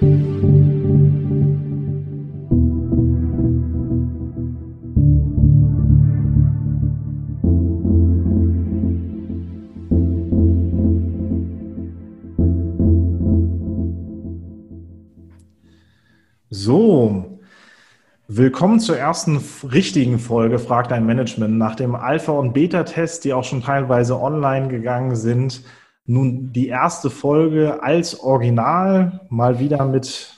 So, willkommen zur ersten richtigen Folge Frag dein Management. Nach dem Alpha- und Beta-Test, die auch schon teilweise online gegangen sind, nun die erste Folge als Original, mal wieder mit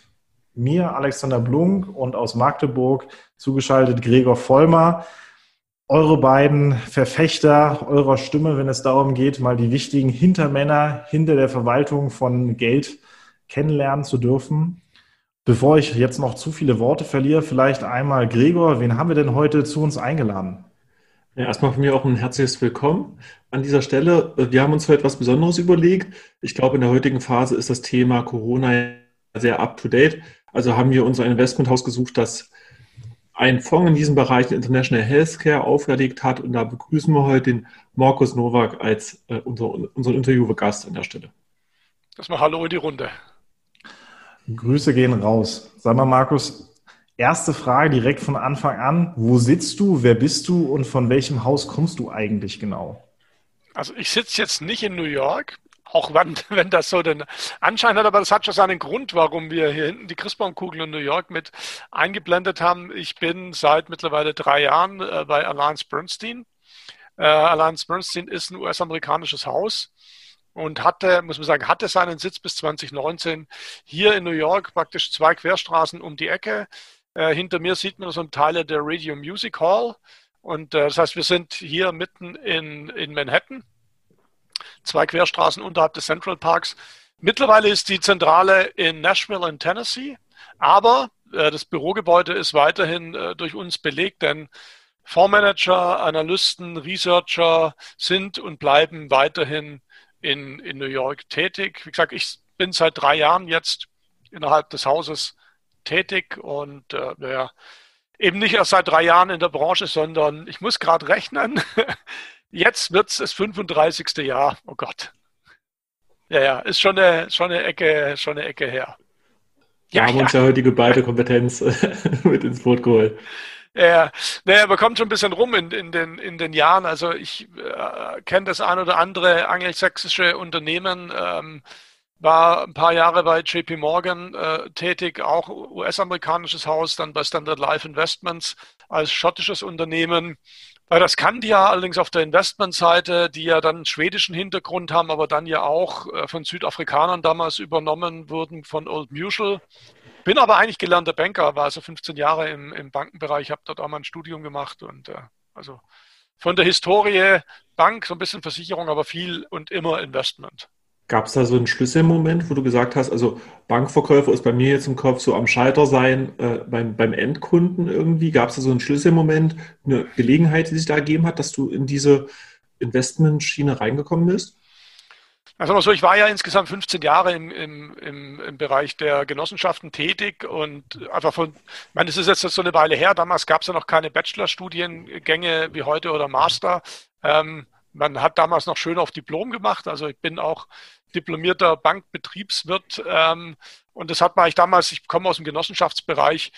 mir, Alexander Blunk, und aus Magdeburg zugeschaltet Gregor Vollmer. Eure beiden Verfechter eurer Stimme, wenn es darum geht, mal die wichtigen Hintermänner hinter der Verwaltung von Geld kennenlernen zu dürfen. Bevor ich jetzt noch zu viele Worte verliere, vielleicht einmal Gregor, wen haben wir denn heute zu uns eingeladen? Ja, erstmal von mir auch ein herzliches Willkommen an dieser Stelle. Wir haben uns heute etwas Besonderes überlegt. Ich glaube, in der heutigen Phase ist das Thema Corona sehr up-to-date. Also haben wir unser Investmenthaus gesucht, das einen Fonds in diesem Bereich International Healthcare aufgelegt hat. Und da begrüßen wir heute den Markus Nowak als äh, unser, unseren Interviewgast an der Stelle. Das mal Hallo in die Runde. Grüße gehen raus. Sag mal, Markus, erste Frage direkt von Anfang an. Wo sitzt du, wer bist du und von welchem Haus kommst du eigentlich genau? Also ich sitze jetzt nicht in New York, auch wenn, wenn das so den Anschein hat, aber das hat schon seinen Grund, warum wir hier hinten die Christbaumkugel in New York mit eingeblendet haben. Ich bin seit mittlerweile drei Jahren äh, bei Alliance Bernstein. Äh, Alliance Bernstein ist ein US-amerikanisches Haus und hatte, muss man sagen, hatte seinen Sitz bis 2019 hier in New York, praktisch zwei Querstraßen um die Ecke. Äh, hinter mir sieht man so ein Teil der Radio Music Hall. Und äh, das heißt, wir sind hier mitten in, in Manhattan, zwei Querstraßen unterhalb des Central Parks. Mittlerweile ist die Zentrale in Nashville in Tennessee, aber äh, das Bürogebäude ist weiterhin äh, durch uns belegt, denn Fondsmanager, Analysten, Researcher sind und bleiben weiterhin in, in New York tätig. Wie gesagt, ich bin seit drei Jahren jetzt innerhalb des Hauses tätig und äh, ja, eben nicht erst seit drei Jahren in der Branche, sondern ich muss gerade rechnen. Jetzt wird es das 35. Jahr. Oh Gott. Ja, ja, ist schon eine, schon eine Ecke, schon eine Ecke her. Ja, wir haben ja. uns ja heute die geballte Kompetenz mit ins Boot geholt. Ja, naja, man kommt schon ein bisschen rum in, in, den, in den Jahren. Also ich äh, kenne das ein oder andere angelsächsische Unternehmen, ähm, war ein paar Jahre bei JP Morgan äh, tätig, auch US-amerikanisches Haus, dann bei Standard Life Investments als schottisches Unternehmen. Bei das Scandia allerdings auf der Investmentseite, die ja dann einen schwedischen Hintergrund haben, aber dann ja auch äh, von Südafrikanern damals übernommen wurden von Old Mutual. Bin aber eigentlich gelernter Banker, war also 15 Jahre im, im Bankenbereich, habe dort auch mal ein Studium gemacht und äh, also von der Historie Bank, so ein bisschen Versicherung, aber viel und immer Investment. Gab es da so einen Schlüsselmoment, wo du gesagt hast, also Bankverkäufer ist bei mir jetzt im Kopf so am Scheiter sein äh, beim, beim Endkunden irgendwie? Gab es da so einen Schlüsselmoment, eine Gelegenheit, die sich da ergeben hat, dass du in diese Investmentschiene reingekommen bist? Also so, ich war ja insgesamt 15 Jahre im, im, im, im Bereich der Genossenschaften tätig und einfach von, ich meine, das ist jetzt so eine Weile her, damals gab es ja noch keine Bachelorstudiengänge wie heute oder Master. Ähm, man hat damals noch schön auf Diplom gemacht, also ich bin auch diplomierter Bankbetriebswirt ähm, und das hat man eigentlich damals, ich komme aus dem Genossenschaftsbereich,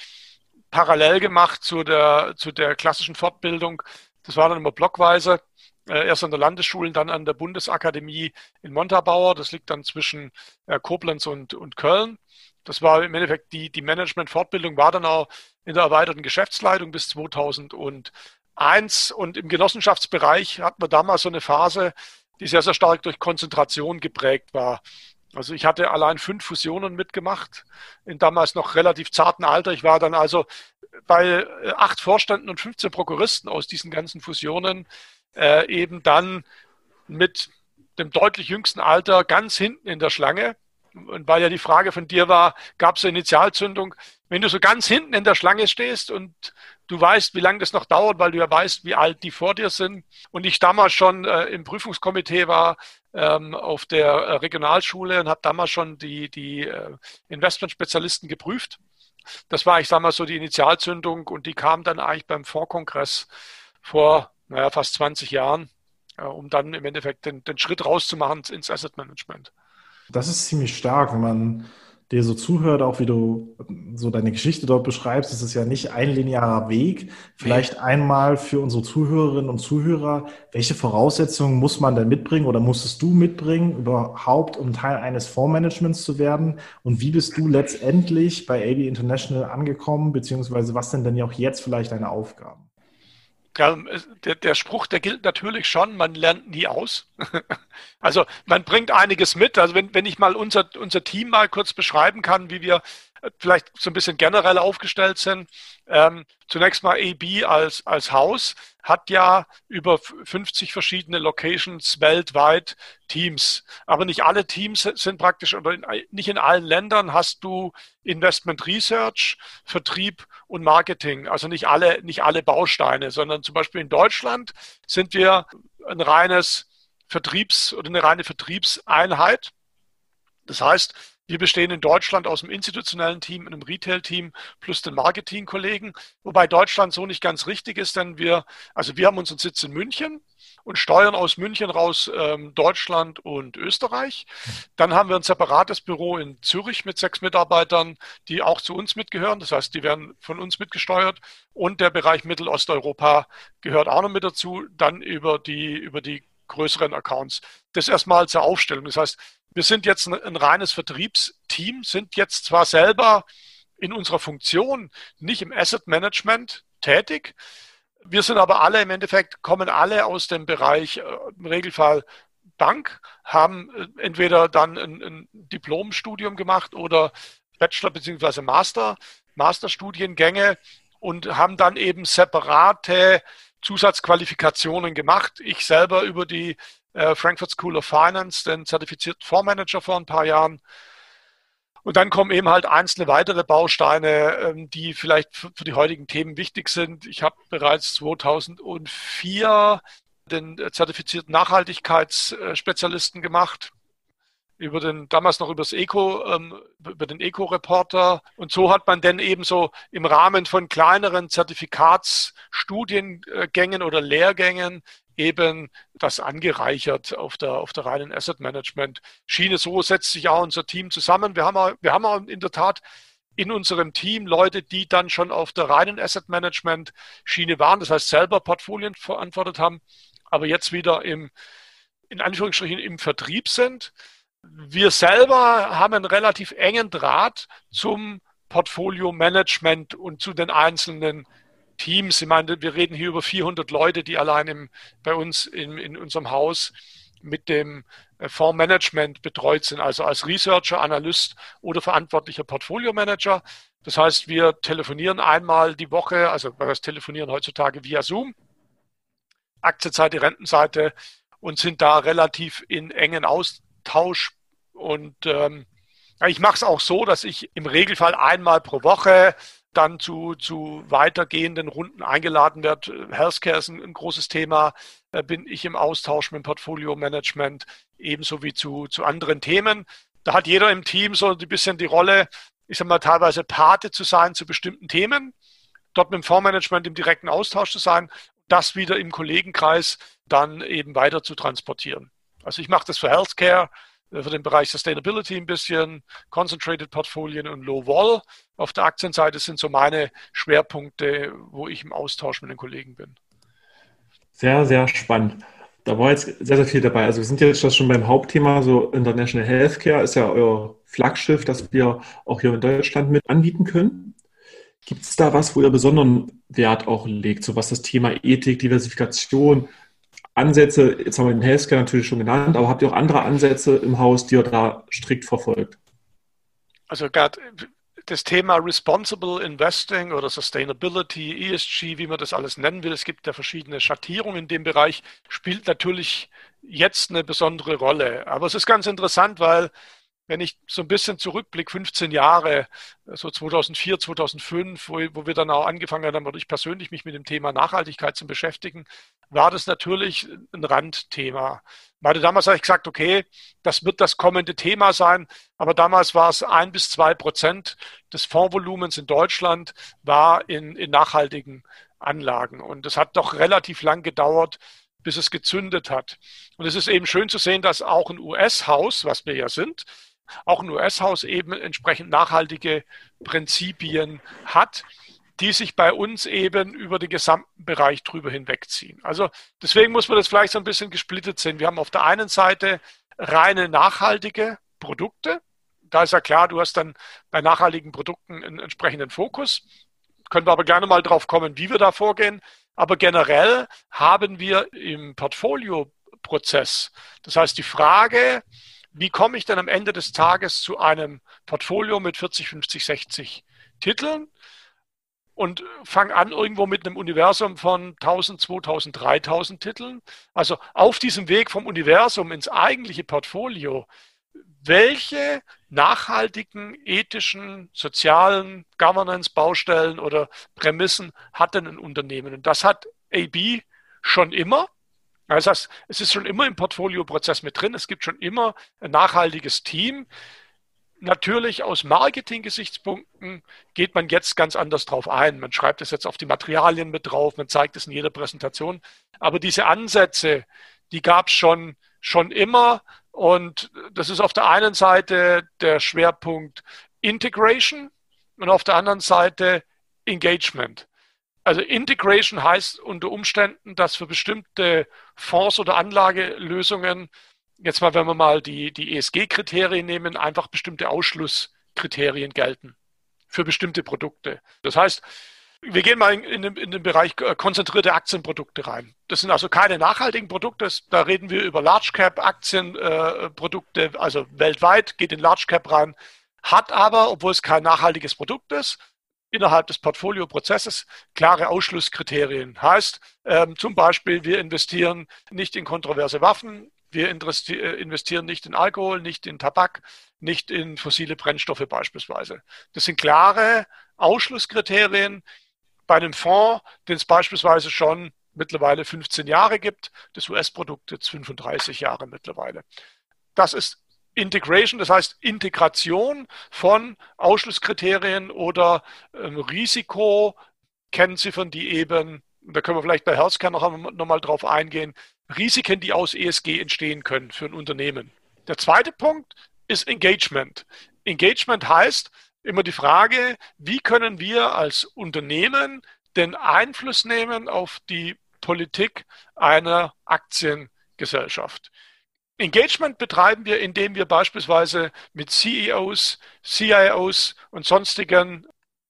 parallel gemacht zu der, zu der klassischen Fortbildung. Das war dann immer blockweise äh, erst an der Landesschule, dann an der Bundesakademie in Montabaur. Das liegt dann zwischen äh, Koblenz und, und Köln. Das war im Endeffekt die, die Management-Fortbildung, war dann auch in der erweiterten Geschäftsleitung bis 2001. Und im Genossenschaftsbereich hatten wir damals so eine Phase, die sehr, sehr stark durch Konzentration geprägt war. Also ich hatte allein fünf Fusionen mitgemacht, in damals noch relativ zarten Alter. Ich war dann also bei äh, acht Vorständen und 15 Prokuristen aus diesen ganzen Fusionen äh, eben dann mit dem deutlich jüngsten Alter ganz hinten in der Schlange. Und weil ja die Frage von dir war, gab es eine Initialzündung? Wenn du so ganz hinten in der Schlange stehst und du weißt, wie lange das noch dauert, weil du ja weißt, wie alt die vor dir sind. Und ich damals schon äh, im Prüfungskomitee war ähm, auf der äh, Regionalschule und habe damals schon die, die äh, Investmentspezialisten geprüft. Das war, ich sag mal, so die Initialzündung und die kam dann eigentlich beim Fondskongress vor naja, fast 20 Jahren, äh, um dann im Endeffekt den, den Schritt rauszumachen ins Asset Management. Das ist ziemlich stark, wenn man der so zuhört, auch wie du so deine Geschichte dort beschreibst, ist es ja nicht ein linearer Weg. Vielleicht einmal für unsere Zuhörerinnen und Zuhörer, welche Voraussetzungen muss man denn mitbringen oder musstest du mitbringen, überhaupt, um Teil eines Fondsmanagements zu werden? Und wie bist du letztendlich bei AB International angekommen, beziehungsweise was sind denn ja auch jetzt vielleicht deine Aufgaben? Der, der, Spruch, der gilt natürlich schon, man lernt nie aus. also man bringt einiges mit. Also wenn, wenn ich mal unser, unser Team mal kurz beschreiben kann, wie wir äh, vielleicht so ein bisschen generell aufgestellt sind. Ähm, zunächst mal AB als, als Haus hat ja über 50 verschiedene Locations weltweit Teams. Aber nicht alle Teams sind praktisch, oder in, nicht in allen Ländern hast du Investment Research, Vertrieb und Marketing. Also nicht alle, nicht alle Bausteine, sondern zum Beispiel in Deutschland sind wir ein reines Vertriebs- oder eine reine Vertriebseinheit. Das heißt, wir bestehen in Deutschland aus dem institutionellen Team, einem Retail-Team plus den Marketing-Kollegen, wobei Deutschland so nicht ganz richtig ist, denn wir, also wir haben unseren Sitz in München und steuern aus München raus ähm, Deutschland und Österreich. Dann haben wir ein separates Büro in Zürich mit sechs Mitarbeitern, die auch zu uns mitgehören. Das heißt, die werden von uns mitgesteuert. Und der Bereich Mittelosteuropa gehört auch noch mit dazu, dann über die, über die größeren Accounts. Das erstmal zur Aufstellung. Das heißt, wir sind jetzt ein, ein reines Vertriebsteam, sind jetzt zwar selber in unserer Funktion nicht im Asset Management tätig, wir sind aber alle im Endeffekt, kommen alle aus dem Bereich, äh, im Regelfall Bank, haben äh, entweder dann ein, ein Diplomstudium gemacht oder Bachelor- bzw. Master, Masterstudiengänge und haben dann eben separate Zusatzqualifikationen gemacht. Ich selber über die äh, Frankfurt School of Finance, den zertifizierten Fondsmanager vor ein paar Jahren. Und dann kommen eben halt einzelne weitere Bausteine, ähm, die vielleicht für, für die heutigen Themen wichtig sind. Ich habe bereits 2004 den zertifizierten Nachhaltigkeitsspezialisten gemacht über den, damals noch übers Eco, ähm, über den Eco-Reporter. Und so hat man dann eben so im Rahmen von kleineren Zertifikatsstudiengängen oder Lehrgängen eben das angereichert auf der, auf der reinen Asset Management Schiene. So setzt sich auch unser Team zusammen. Wir haben, wir haben auch in der Tat in unserem Team Leute, die dann schon auf der reinen Asset Management Schiene waren, das heißt selber Portfolien verantwortet haben, aber jetzt wieder im, in Anführungsstrichen im Vertrieb sind. Wir selber haben einen relativ engen Draht zum Portfolio Management und zu den einzelnen Teams. Ich meine, wir reden hier über 400 Leute, die allein im, bei uns in, in unserem Haus mit dem äh, Fondsmanagement betreut sind, also als Researcher, Analyst oder verantwortlicher Portfolio-Manager. Das heißt, wir telefonieren einmal die Woche, also wir telefonieren heutzutage via Zoom, Aktienseite, Rentenseite und sind da relativ in engen Austausch. Und ähm, ich mache es auch so, dass ich im Regelfall einmal pro Woche dann zu, zu weitergehenden Runden eingeladen wird. Healthcare ist ein, ein großes Thema. Da bin ich im Austausch mit Portfolio-Management, ebenso wie zu, zu anderen Themen. Da hat jeder im Team so ein bisschen die Rolle, ich sage mal, teilweise Pate zu sein zu bestimmten Themen, dort mit dem Fondsmanagement im direkten Austausch zu sein, das wieder im Kollegenkreis dann eben weiter zu transportieren. Also ich mache das für Healthcare, äh, für den Bereich Sustainability ein bisschen, Concentrated Portfolien und Low Wall. Auf der Aktienseite sind so meine Schwerpunkte, wo ich im Austausch mit den Kollegen bin. Sehr, sehr spannend. Da war jetzt sehr, sehr viel dabei. Also wir sind jetzt schon beim Hauptthema, so International Healthcare ist ja euer Flaggschiff, das wir auch hier in Deutschland mit anbieten können. Gibt es da was, wo ihr besonderen Wert auch legt, so was das Thema Ethik, Diversifikation, Ansätze, jetzt haben wir den Healthcare natürlich schon genannt, aber habt ihr auch andere Ansätze im Haus, die ihr da strikt verfolgt? Also Gerd, das Thema Responsible Investing oder Sustainability, ESG, wie man das alles nennen will, es gibt ja verschiedene Schattierungen in dem Bereich, spielt natürlich jetzt eine besondere Rolle. Aber es ist ganz interessant, weil wenn ich so ein bisschen zurückblicke, 15 Jahre, so 2004, 2005, wo, wo wir dann auch angefangen haben, oder ich persönlich mich mit dem Thema Nachhaltigkeit zu beschäftigen, war das natürlich ein Randthema. Weil damals habe ich gesagt, okay, das wird das kommende Thema sein, aber damals war es ein bis zwei Prozent des Fondsvolumens in Deutschland war in, in nachhaltigen Anlagen. Und es hat doch relativ lang gedauert, bis es gezündet hat. Und es ist eben schön zu sehen, dass auch ein US-Haus, was wir ja sind, auch ein US-Haus eben entsprechend nachhaltige Prinzipien hat, die sich bei uns eben über den gesamten Bereich drüber hinwegziehen. Also deswegen muss man das vielleicht so ein bisschen gesplittet sehen. Wir haben auf der einen Seite reine nachhaltige Produkte. Da ist ja klar, du hast dann bei nachhaltigen Produkten einen entsprechenden Fokus. Können wir aber gerne mal drauf kommen, wie wir da vorgehen. Aber generell haben wir im Portfolio-Prozess, das heißt die Frage, wie komme ich denn am Ende des Tages zu einem Portfolio mit 40, 50, 60 Titeln und fange an irgendwo mit einem Universum von 1000, 2000, 3000 Titeln. Also auf diesem Weg vom Universum ins eigentliche Portfolio, welche nachhaltigen, ethischen, sozialen Governance-Baustellen oder Prämissen hat denn ein Unternehmen? Und das hat AB schon immer. Das heißt, es ist schon immer im Portfolio-Prozess mit drin. Es gibt schon immer ein nachhaltiges Team. Natürlich aus Marketing-Gesichtspunkten geht man jetzt ganz anders drauf ein. Man schreibt es jetzt auf die Materialien mit drauf, man zeigt es in jeder Präsentation. Aber diese Ansätze, die gab es schon, schon immer. Und das ist auf der einen Seite der Schwerpunkt Integration und auf der anderen Seite Engagement. Also Integration heißt unter Umständen, dass für bestimmte Fonds oder Anlagelösungen, jetzt mal, wenn wir mal die, die ESG-Kriterien nehmen, einfach bestimmte Ausschlusskriterien gelten für bestimmte Produkte. Das heißt, wir gehen mal in, in, in, den Bereich äh, konzentrierte Aktienprodukte rein. Das sind also keine nachhaltigen Produkte. Da reden wir über Large Cap Aktienprodukte, äh, also weltweit geht in Large Cap rein, hat aber, obwohl es kein nachhaltiges Produkt ist, innerhalb des Portfolioprozesses klare Ausschlusskriterien. Heißt ähm, zum Beispiel, wir investieren nicht in kontroverse Waffen, wir äh, investieren nicht in Alkohol, nicht in Tabak, nicht in fossile Brennstoffe beispielsweise. Das sind klare Ausschlusskriterien bei einem Fonds, den es beispielsweise schon mittlerweile 15 Jahre gibt, das US-Produkt jetzt 35 Jahre mittlerweile. Das ist Integration, das heißt Integration von Ausschlusskriterien oder ähm, Risikokennziffern, die eben, da können wir vielleicht bei Healthcare noch, noch mal drauf eingehen, Risiken, die aus ESG entstehen können für ein Unternehmen. Der zweite Punkt ist Engagement. Engagement heißt immer die Frage, wie können wir als Unternehmen den Einfluss nehmen auf die Politik einer Aktiengesellschaft. Engagement betreiben wir, indem wir beispielsweise mit CEOs, CIOs und sonstigen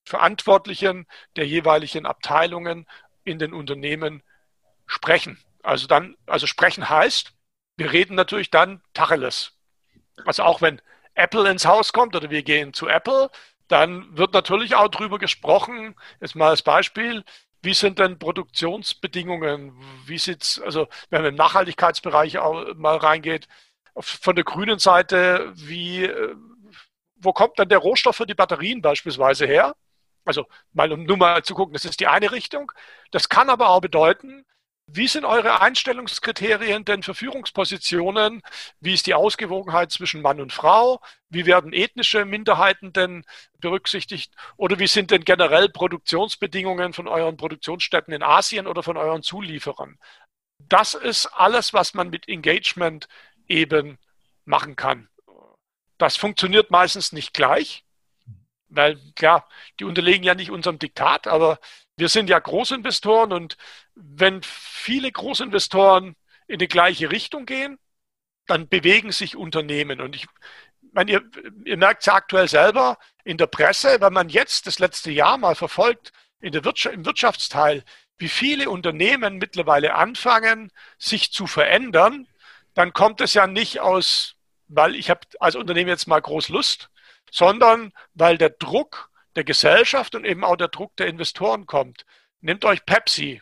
Verantwortlichen der jeweiligen Abteilungen in den Unternehmen sprechen. Also dann, also sprechen heißt, wir reden natürlich dann Tacheles. Also auch wenn Apple ins Haus kommt oder wir gehen zu Apple, dann wird natürlich auch darüber gesprochen, jetzt mal als Beispiel, wie sind denn Produktionsbedingungen? Wie sieht's, also wenn man im Nachhaltigkeitsbereich auch mal reingeht, von der grünen Seite, wie, äh, wo kommt dann der Rohstoff für die Batterien beispielsweise her? Also mal um nur mal zu gucken, das ist die eine Richtung. Das kann aber auch bedeuten, wie sind eure Einstellungskriterien denn für Führungspositionen? Wie ist die Ausgewogenheit zwischen Mann und Frau? Wie werden ethnische Minderheiten denn berücksichtigt? Oder wie sind denn generell Produktionsbedingungen von euren Produktionsstätten in Asien oder von euren Zulieferern? Das ist alles, was man mit Engagement eben machen kann. Das funktioniert meistens nicht gleich, weil klar, die unterlegen ja nicht unserem Diktat, aber wir sind ja Großinvestoren und wenn viele Großinvestoren in die gleiche Richtung gehen, dann bewegen sich Unternehmen. Und ich meine, ihr, ihr merkt es ja aktuell selber in der Presse, wenn man jetzt das letzte Jahr mal verfolgt, in der Wirtschaft, im Wirtschaftsteil, wie viele Unternehmen mittlerweile anfangen, sich zu verändern, dann kommt es ja nicht aus, weil ich habe als Unternehmen jetzt mal groß Lust, sondern weil der Druck der Gesellschaft und eben auch der Druck der Investoren kommt. Nehmt euch Pepsi.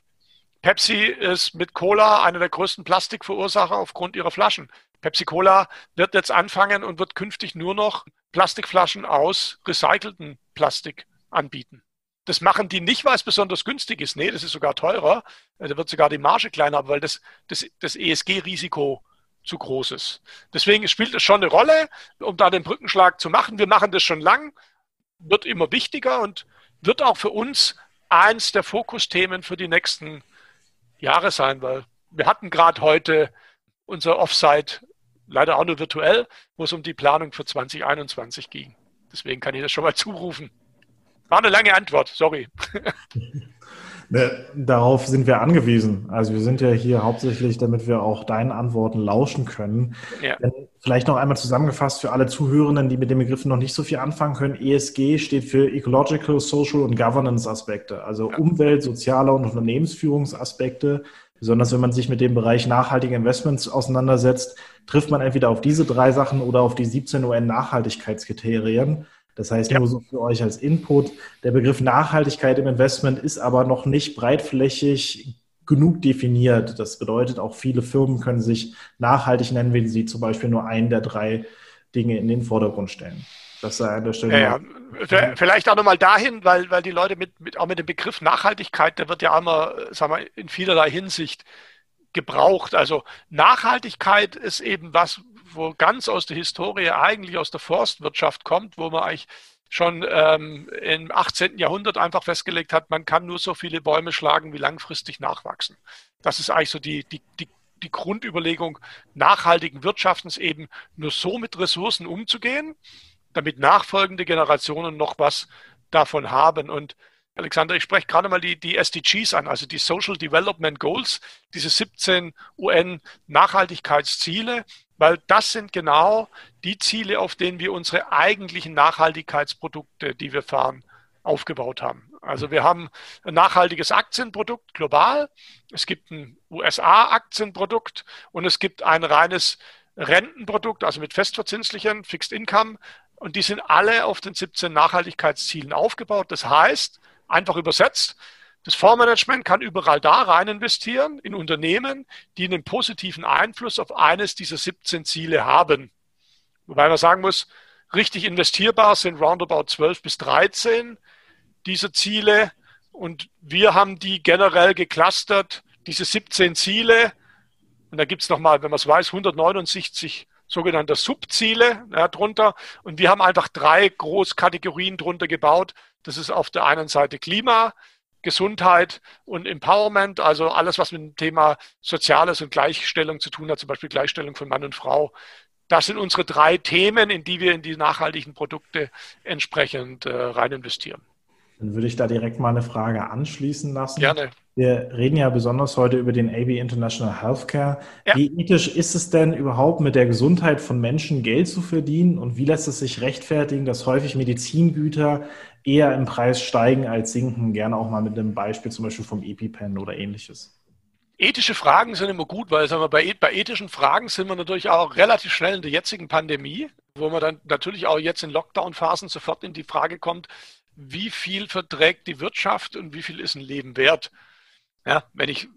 Pepsi ist mit Cola einer der größten Plastikverursacher aufgrund ihrer Flaschen. Pepsi Cola wird jetzt anfangen und wird künftig nur noch Plastikflaschen aus recyceltem Plastik anbieten. Das machen die nicht, weil es besonders günstig ist. Nee, das ist sogar teurer. Da wird sogar die Marge kleiner, weil das, das, das ESG-Risiko zu groß ist. Deswegen spielt es schon eine Rolle, um da den Brückenschlag zu machen. Wir machen das schon lang wird immer wichtiger und wird auch für uns eins der Fokusthemen für die nächsten Jahre sein, weil wir hatten gerade heute unser Offsite leider auch nur virtuell, wo es um die Planung für 2021 ging. Deswegen kann ich das schon mal zurufen. War eine lange Antwort, sorry. Ne, darauf sind wir angewiesen. Also wir sind ja hier hauptsächlich, damit wir auch deinen Antworten lauschen können. Ja. Vielleicht noch einmal zusammengefasst für alle Zuhörenden, die mit dem Begriff noch nicht so viel anfangen können. ESG steht für Ecological, Social und Governance Aspekte, also ja. Umwelt, soziale und Unternehmensführungsaspekte. Besonders wenn man sich mit dem Bereich nachhaltige Investments auseinandersetzt, trifft man entweder auf diese drei Sachen oder auf die 17 UN-Nachhaltigkeitskriterien. Das heißt, ja. nur so für euch als Input. Der Begriff Nachhaltigkeit im Investment ist aber noch nicht breitflächig genug definiert. Das bedeutet, auch viele Firmen können sich nachhaltig nennen, wenn sie zum Beispiel nur einen der drei Dinge in den Vordergrund stellen. Das sei an der Stelle. Ja, ja. Vielleicht auch nochmal dahin, weil, weil die Leute mit, mit, auch mit dem Begriff Nachhaltigkeit, der wird ja immer, sagen wir, in vielerlei Hinsicht gebraucht. Also Nachhaltigkeit ist eben was, wo ganz aus der Historie, eigentlich aus der Forstwirtschaft kommt, wo man eigentlich schon ähm, im 18. Jahrhundert einfach festgelegt hat, man kann nur so viele Bäume schlagen, wie langfristig nachwachsen. Das ist eigentlich so die, die, die, die Grundüberlegung nachhaltigen Wirtschaftens eben nur so mit Ressourcen umzugehen, damit nachfolgende Generationen noch was davon haben. Und Alexander, ich spreche gerade mal die, die SDGs an, also die Social Development Goals, diese 17 UN-Nachhaltigkeitsziele, weil das sind genau die Ziele, auf denen wir unsere eigentlichen Nachhaltigkeitsprodukte, die wir fahren, aufgebaut haben. Also wir haben ein nachhaltiges Aktienprodukt global, es gibt ein USA-Aktienprodukt und es gibt ein reines Rentenprodukt, also mit festverzinslichen Fixed Income. Und die sind alle auf den 17 Nachhaltigkeitszielen aufgebaut. Das heißt, Einfach übersetzt, das Fondsmanagement kann überall da rein investieren, in Unternehmen, die einen positiven Einfluss auf eines dieser 17 Ziele haben. Wobei man sagen muss, richtig investierbar sind roundabout 12 bis 13 dieser Ziele. Und wir haben die generell geclustert, diese 17 Ziele. Und da gibt es nochmal, wenn man es weiß, 169 sogenannte Subziele ja, drunter. Und wir haben einfach drei Großkategorien drunter gebaut. Das ist auf der einen Seite Klima, Gesundheit und Empowerment, also alles, was mit dem Thema Soziales und Gleichstellung zu tun hat, zum Beispiel Gleichstellung von Mann und Frau. Das sind unsere drei Themen, in die wir in die nachhaltigen Produkte entsprechend äh, rein investieren. Dann würde ich da direkt mal eine Frage anschließen lassen. Gerne. Wir reden ja besonders heute über den AB International Healthcare. Ja. Wie ethisch ist es denn überhaupt mit der Gesundheit von Menschen Geld zu verdienen und wie lässt es sich rechtfertigen, dass häufig Medizingüter eher im Preis steigen als sinken? Gerne auch mal mit einem Beispiel zum Beispiel vom EpiPen oder ähnliches. Ethische Fragen sind immer gut, weil sagen wir, bei, bei ethischen Fragen sind wir natürlich auch relativ schnell in der jetzigen Pandemie, wo man dann natürlich auch jetzt in Lockdown-Phasen sofort in die Frage kommt, wie viel verträgt die Wirtschaft und wie viel ist ein Leben wert? Ja, wenn ich,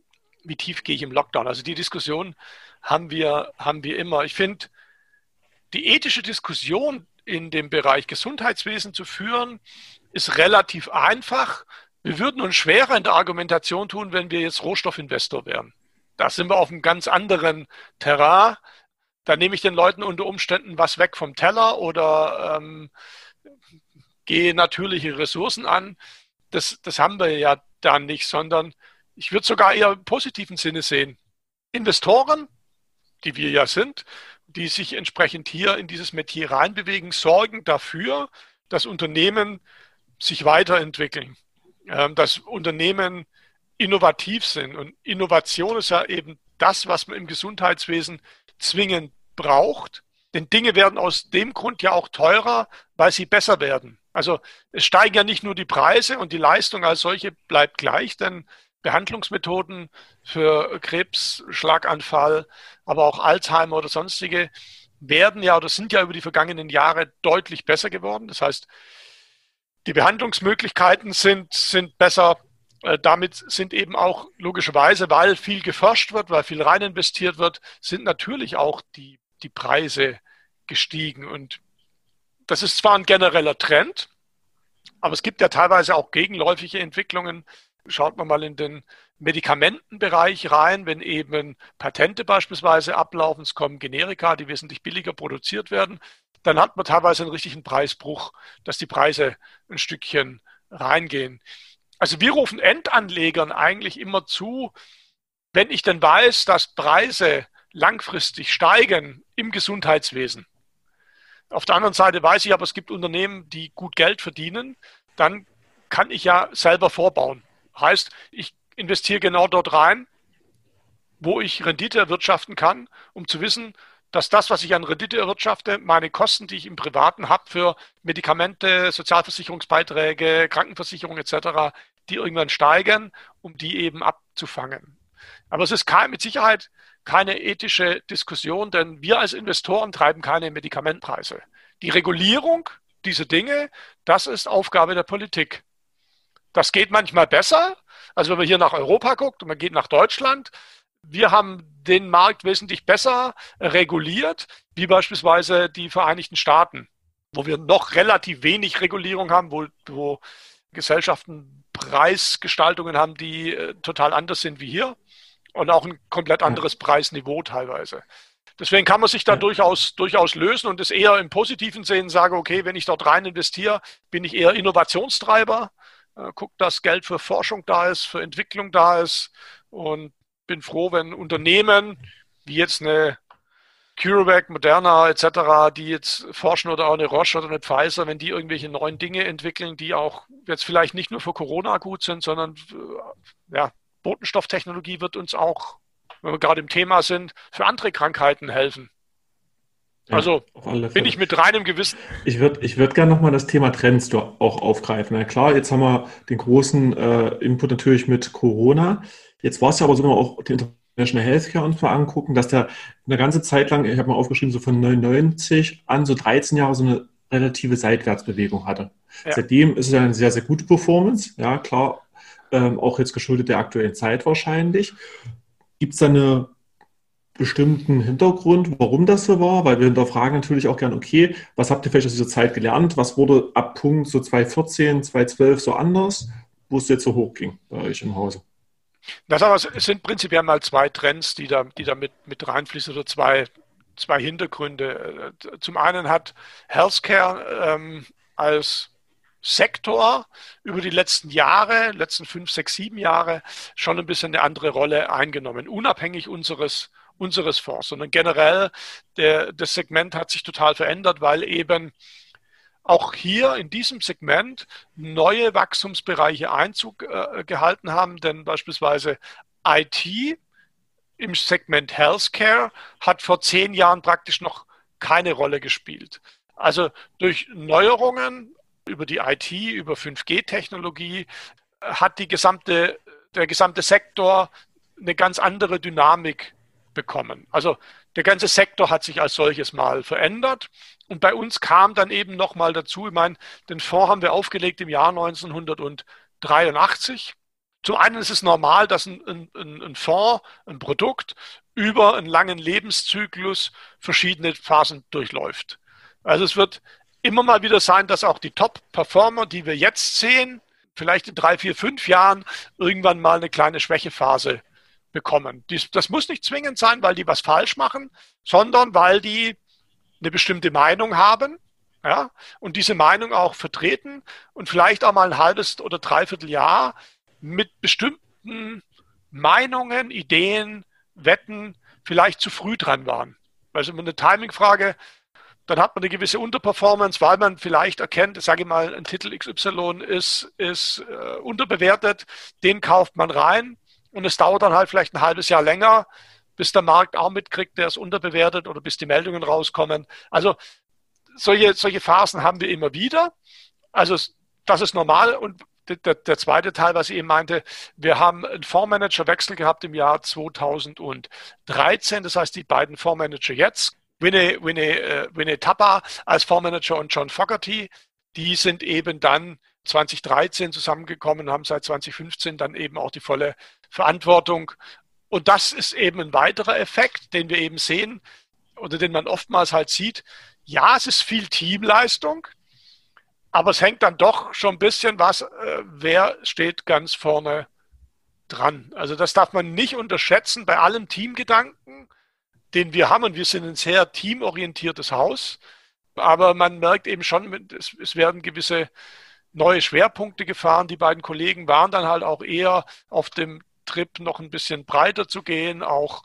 wie tief gehe ich im Lockdown? Also die Diskussion haben wir, haben wir immer. Ich finde, die ethische Diskussion in dem Bereich Gesundheitswesen zu führen, ist relativ einfach. Wir würden uns schwerer in der Argumentation tun, wenn wir jetzt Rohstoffinvestor wären. Da sind wir auf einem ganz anderen Terrain. Da nehme ich den Leuten unter Umständen was weg vom Teller oder ähm, gehe natürliche Ressourcen an. Das, das haben wir ja da nicht, sondern ich würde sogar eher im positiven Sinne sehen. Investoren, die wir ja sind, die sich entsprechend hier in dieses Metier reinbewegen, sorgen dafür, dass Unternehmen sich weiterentwickeln, ähm, dass Unternehmen innovativ sind. Und Innovation ist ja eben das, was man im Gesundheitswesen zwingend braucht. Denn Dinge werden aus dem Grund ja auch teurer, weil sie besser werden. Also es steigen ja nicht nur die Preise und die Leistung als solche bleibt gleich, denn Behandlungsmethoden für Krebs, Schlaganfall, aber auch Alzheimer oder sonstige werden ja oder sind ja über die vergangenen Jahre deutlich besser geworden. Das heißt, die Behandlungsmöglichkeiten sind, sind besser. Äh, damit sind eben auch logischerweise, weil viel geforscht wird, weil viel rein investiert wird, sind natürlich auch die, die Preise gestiegen. Und das ist zwar ein genereller Trend, aber es gibt ja teilweise auch gegenläufige Entwicklungen. Schaut man mal in den Medikamentenbereich rein, wenn eben Patente beispielsweise ablaufen, es kommen Generika, die wesentlich billiger produziert werden, dann hat man teilweise einen richtigen Preisbruch, dass die Preise ein Stückchen reingehen. Also wir rufen Endanlegern eigentlich immer zu, wenn ich denn weiß, dass Preise langfristig steigen im Gesundheitswesen, auf der anderen Seite weiß ich aber, es gibt Unternehmen, die gut Geld verdienen, dann kann ich ja selber vorbauen. Heißt, ich investiere genau dort rein, wo ich Rendite erwirtschaften kann, um zu wissen, dass das, was ich an Rendite erwirtschafte, meine Kosten, die ich im Privaten habe für Medikamente, Sozialversicherungsbeiträge, Krankenversicherung etc., die irgendwann steigen, um die eben abzufangen. Aber es ist mit Sicherheit keine ethische Diskussion, denn wir als Investoren treiben keine Medikamentpreise. Die Regulierung dieser Dinge, das ist Aufgabe der Politik. Das geht manchmal besser. Also wenn man hier nach Europa guckt und man geht nach Deutschland, wir haben den Markt wesentlich besser reguliert, wie beispielsweise die Vereinigten Staaten, wo wir noch relativ wenig Regulierung haben, wo, wo Gesellschaften Preisgestaltungen haben, die äh, total anders sind wie hier und auch ein komplett anderes Preisniveau teilweise. Deswegen kann man sich da ja. durchaus, durchaus lösen und es eher im positiven sehen, sage, okay, wenn ich dort rein investiere, bin ich eher Innovationstreiber, äh, gucke, dass Geld für Forschung da ist, für Entwicklung da ist und bin froh, wenn Unternehmen wie jetzt eine CureVac, Moderna etc., die jetzt forschen oder auch eine Roche oder eine Pfizer, wenn die irgendwelche neuen Dinge entwickeln, die auch jetzt vielleicht nicht nur für Corona gut sind, sondern äh, ja, Botenstofftechnologie wird uns auch, wenn wir gerade im Thema sind, für andere Krankheiten helfen. Ja, also bin ich mit reinem Gewissen. Ich würde ich würd gerne nochmal das Thema Trends auch aufgreifen. Na klar, jetzt haben wir den großen äh, Input natürlich mit Corona. Jetzt war es ja aber so, wenn wir auch die International Healthcare uns mal angucken, dass der eine ganze Zeit lang, ich habe mal aufgeschrieben, so von 99 an so 13 Jahre so eine relative Seitwärtsbewegung hatte. Ja. Seitdem ist es ja eine sehr, sehr gute Performance. Ja, klar, ähm, auch jetzt geschuldet der aktuellen Zeit wahrscheinlich. Gibt es da einen bestimmten Hintergrund, warum das so war? Weil wir hinterfragen natürlich auch gern, okay, was habt ihr vielleicht aus dieser Zeit gelernt? Was wurde ab Punkt so 2014, 2012 so anders, wo es jetzt so hoch ging bei euch im Hause? Das aber sind prinzipiell mal zwei Trends, die da, die da mit, mit reinfließen oder zwei, zwei Hintergründe. Zum einen hat Healthcare ähm, als Sektor über die letzten Jahre, letzten fünf, sechs, sieben Jahre schon ein bisschen eine andere Rolle eingenommen, unabhängig unseres unseres Fonds, sondern generell der, das Segment hat sich total verändert, weil eben auch hier in diesem Segment neue Wachstumsbereiche Einzug äh, gehalten haben, denn beispielsweise IT im Segment Healthcare hat vor zehn Jahren praktisch noch keine Rolle gespielt. Also durch Neuerungen über die IT, über 5G-Technologie hat die gesamte, der gesamte Sektor eine ganz andere Dynamik bekommen. Also der ganze Sektor hat sich als solches mal verändert. Und bei uns kam dann eben nochmal dazu, ich meine, den Fonds haben wir aufgelegt im Jahr 1983. Zum einen ist es normal, dass ein, ein, ein Fonds, ein Produkt über einen langen Lebenszyklus verschiedene Phasen durchläuft. Also es wird immer mal wieder sein, dass auch die Top-Performer, die wir jetzt sehen, vielleicht in drei, vier, fünf Jahren irgendwann mal eine kleine Schwächephase bekommen. Das muss nicht zwingend sein, weil die was falsch machen, sondern weil die eine bestimmte Meinung haben ja, und diese Meinung auch vertreten und vielleicht auch mal ein halbes oder dreiviertel Jahr mit bestimmten Meinungen, Ideen, Wetten vielleicht zu früh dran waren. Also eine Timingfrage, dann hat man eine gewisse Unterperformance, weil man vielleicht erkennt, sage ich mal, ein Titel XY ist, ist äh, unterbewertet, den kauft man rein und es dauert dann halt vielleicht ein halbes Jahr länger, bis der Markt auch mitkriegt, der ist unterbewertet oder bis die Meldungen rauskommen. Also solche, solche Phasen haben wir immer wieder. Also das ist normal und der, der, zweite Teil, was ich eben meinte, wir haben einen Fondsmanagerwechsel gehabt im Jahr 2013. Das heißt, die beiden Fondsmanager jetzt, Winnie, Winnie, äh, Winnie Tapper als Fondsmanager und John Fogerty, die sind eben dann 2013 zusammengekommen, haben seit 2015 dann eben auch die volle Verantwortung. Und das ist eben ein weiterer Effekt, den wir eben sehen oder den man oftmals halt sieht. Ja, es ist viel Teamleistung, aber es hängt dann doch schon ein bisschen was, äh, wer steht ganz vorne dran. Also das darf man nicht unterschätzen bei allem Teamgedanken den wir haben. Und wir sind ein sehr teamorientiertes Haus. Aber man merkt eben schon, es, es werden gewisse neue Schwerpunkte gefahren. Die beiden Kollegen waren dann halt auch eher auf dem Trip noch ein bisschen breiter zu gehen, auch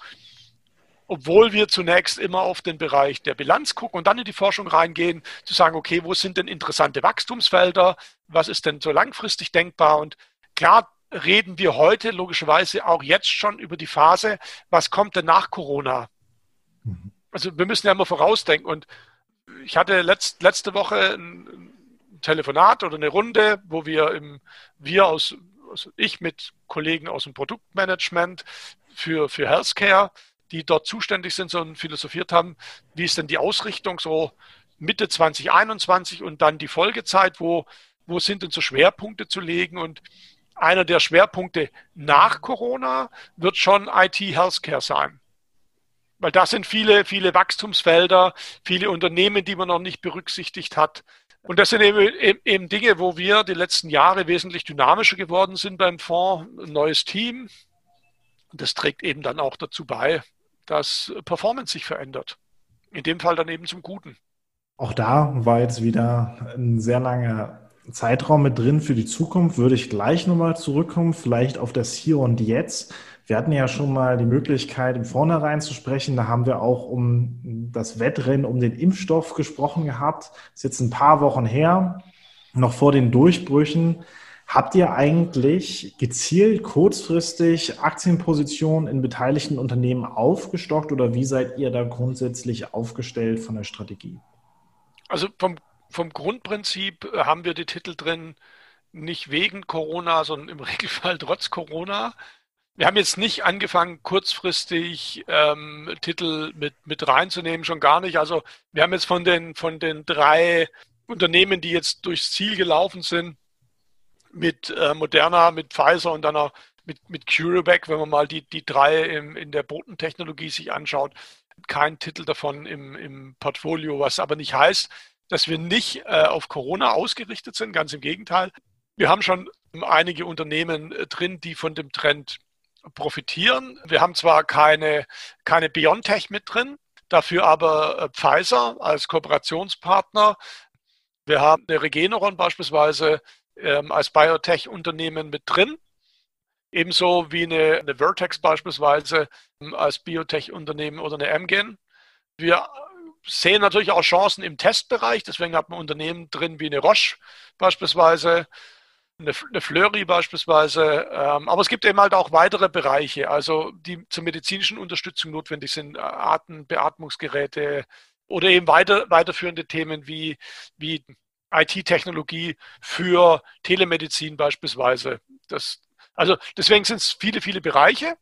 obwohl wir zunächst immer auf den Bereich der Bilanz gucken und dann in die Forschung reingehen, zu sagen, okay, wo sind denn interessante Wachstumsfelder? Was ist denn so langfristig denkbar? Und klar reden wir heute logischerweise auch jetzt schon über die Phase, was kommt denn nach Corona? Mhm. Also wir müssen ja immer vorausdenken. Und ich hatte letzt, letzte Woche ein Telefonat oder eine Runde, wo wir im, wir aus, also ich mit Kollegen aus dem Produktmanagement für, für Healthcare, die dort zuständig sind, so philosophiert haben, wie ist denn die Ausrichtung so Mitte 2021 und dann die Folgezeit, wo, wo sind denn so Schwerpunkte zu legen und einer der Schwerpunkte nach Corona wird schon IT-Healthcare sein. Weil da sind viele, viele Wachstumsfelder, viele Unternehmen, die man noch nicht berücksichtigt hat. Und das sind eben, eben Dinge, wo wir die letzten Jahre wesentlich dynamischer geworden sind beim Fonds. Ein neues Team. Und das trägt eben dann auch dazu bei, dass Performance sich verändert. In dem Fall dann eben zum Guten. Auch da war jetzt wieder ein sehr langer Zeitraum mit drin für die Zukunft. Würde ich gleich nochmal zurückkommen, vielleicht auf das Hier und Jetzt. Wir hatten ja schon mal die Möglichkeit, im Vornherein zu sprechen. Da haben wir auch um das Wettrennen um den Impfstoff gesprochen gehabt. Das ist jetzt ein paar Wochen her, noch vor den Durchbrüchen. Habt ihr eigentlich gezielt kurzfristig Aktienpositionen in beteiligten Unternehmen aufgestockt oder wie seid ihr da grundsätzlich aufgestellt von der Strategie? Also vom, vom Grundprinzip haben wir die Titel drin, nicht wegen Corona, sondern im Regelfall trotz Corona. Wir haben jetzt nicht angefangen, kurzfristig ähm, Titel mit, mit reinzunehmen, schon gar nicht. Also wir haben jetzt von den, von den drei Unternehmen, die jetzt durchs Ziel gelaufen sind, mit äh, Moderna, mit Pfizer und dann auch mit, mit CureVac, wenn man mal die, die drei im, in der Botentechnologie sich anschaut, kein Titel davon im, im Portfolio, was aber nicht heißt, dass wir nicht äh, auf Corona ausgerichtet sind, ganz im Gegenteil. Wir haben schon einige Unternehmen äh, drin, die von dem Trend profitieren. Wir haben zwar keine, keine BioNTech mit drin, dafür aber äh, Pfizer als Kooperationspartner. Wir haben eine Regeneron beispielsweise ähm, als Biotech-Unternehmen mit drin. Ebenso wie eine, eine Vertex beispielsweise ähm, als Biotech-Unternehmen oder eine Amgen. Wir sehen natürlich auch Chancen im Testbereich, deswegen hat man Unternehmen drin wie eine Roche beispielsweise, eine, eine Fleury beispielsweise. Ähm, aber es gibt eben halt auch weitere Bereiche, also die zur medizinischen Unterstützung notwendig sind, Atem, Beatmungsgeräte oder eben weiter, weiterführende Themen wie, wie IT-Technologie für Telemedizin beispielsweise. Das, also deswegen sind es viele, viele Bereiche.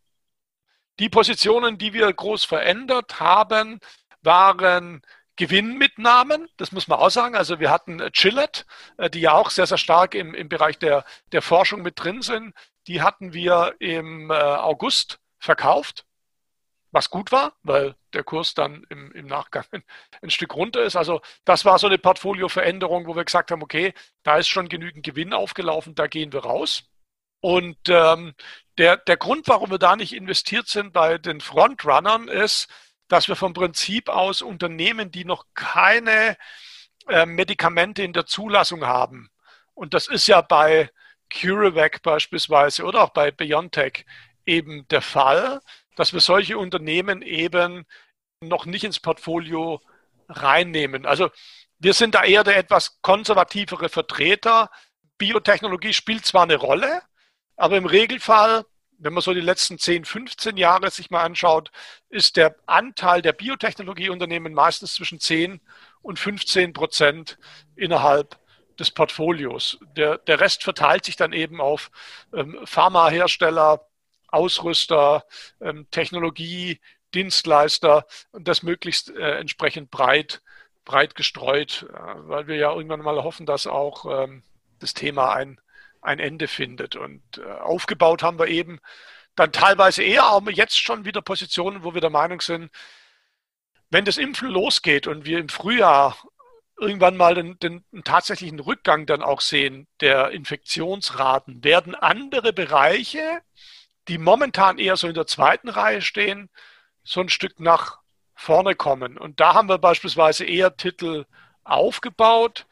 Die Positionen, die wir groß verändert haben, waren Gewinnmitnahmen, das muss man auch sagen. Also wir hatten Gillette, äh, die ja auch sehr, sehr stark im, im Bereich der, der Forschung mit drin sind. Die hatten wir im äh, August verkauft was gut war, weil der Kurs dann im, im Nachgang ein Stück runter ist. Also das war so eine Portfolioveränderung, wo wir gesagt haben, okay, da ist schon genügend Gewinn aufgelaufen, da gehen wir raus. Und ähm, der, der Grund, warum wir da nicht investiert sind bei den Frontrunnern, ist, dass wir vom Prinzip aus Unternehmen, die noch keine äh, Medikamente in der Zulassung haben, und das ist ja bei CureVac beispielsweise oder auch bei BioNTech eben der Fall, dass wir solche Unternehmen eben noch nicht ins Portfolio reinnehmen. Also wir sind da eher der etwas konservativere Vertreter. Biotechnologie spielt zwar eine Rolle, aber im Regelfall, wenn man so die letzten 10, 15 Jahre sich mal anschaut, ist der Anteil der Biotechnologieunternehmen meistens zwischen 10 und 15 Prozent innerhalb des Portfolios. Der, der Rest verteilt sich dann eben auf ähm, Pharmahersteller, Ausrüster, ähm, Technologie, Dienstleister und das möglichst äh, entsprechend breit, breit gestreut, äh, weil wir ja irgendwann mal hoffen, dass auch ähm, das Thema ein, ein Ende findet. Und äh, aufgebaut haben wir eben dann teilweise eher, aber jetzt schon wieder Positionen, wo wir der Meinung sind, wenn das Impfen losgeht und wir im Frühjahr irgendwann mal den, den, den, tatsächlichen Rückgang dann auch sehen der Infektionsraten, werden andere Bereiche die momentan eher so in der zweiten Reihe stehen, so ein Stück nach vorne kommen. Und da haben wir beispielsweise eher Titel aufgebaut.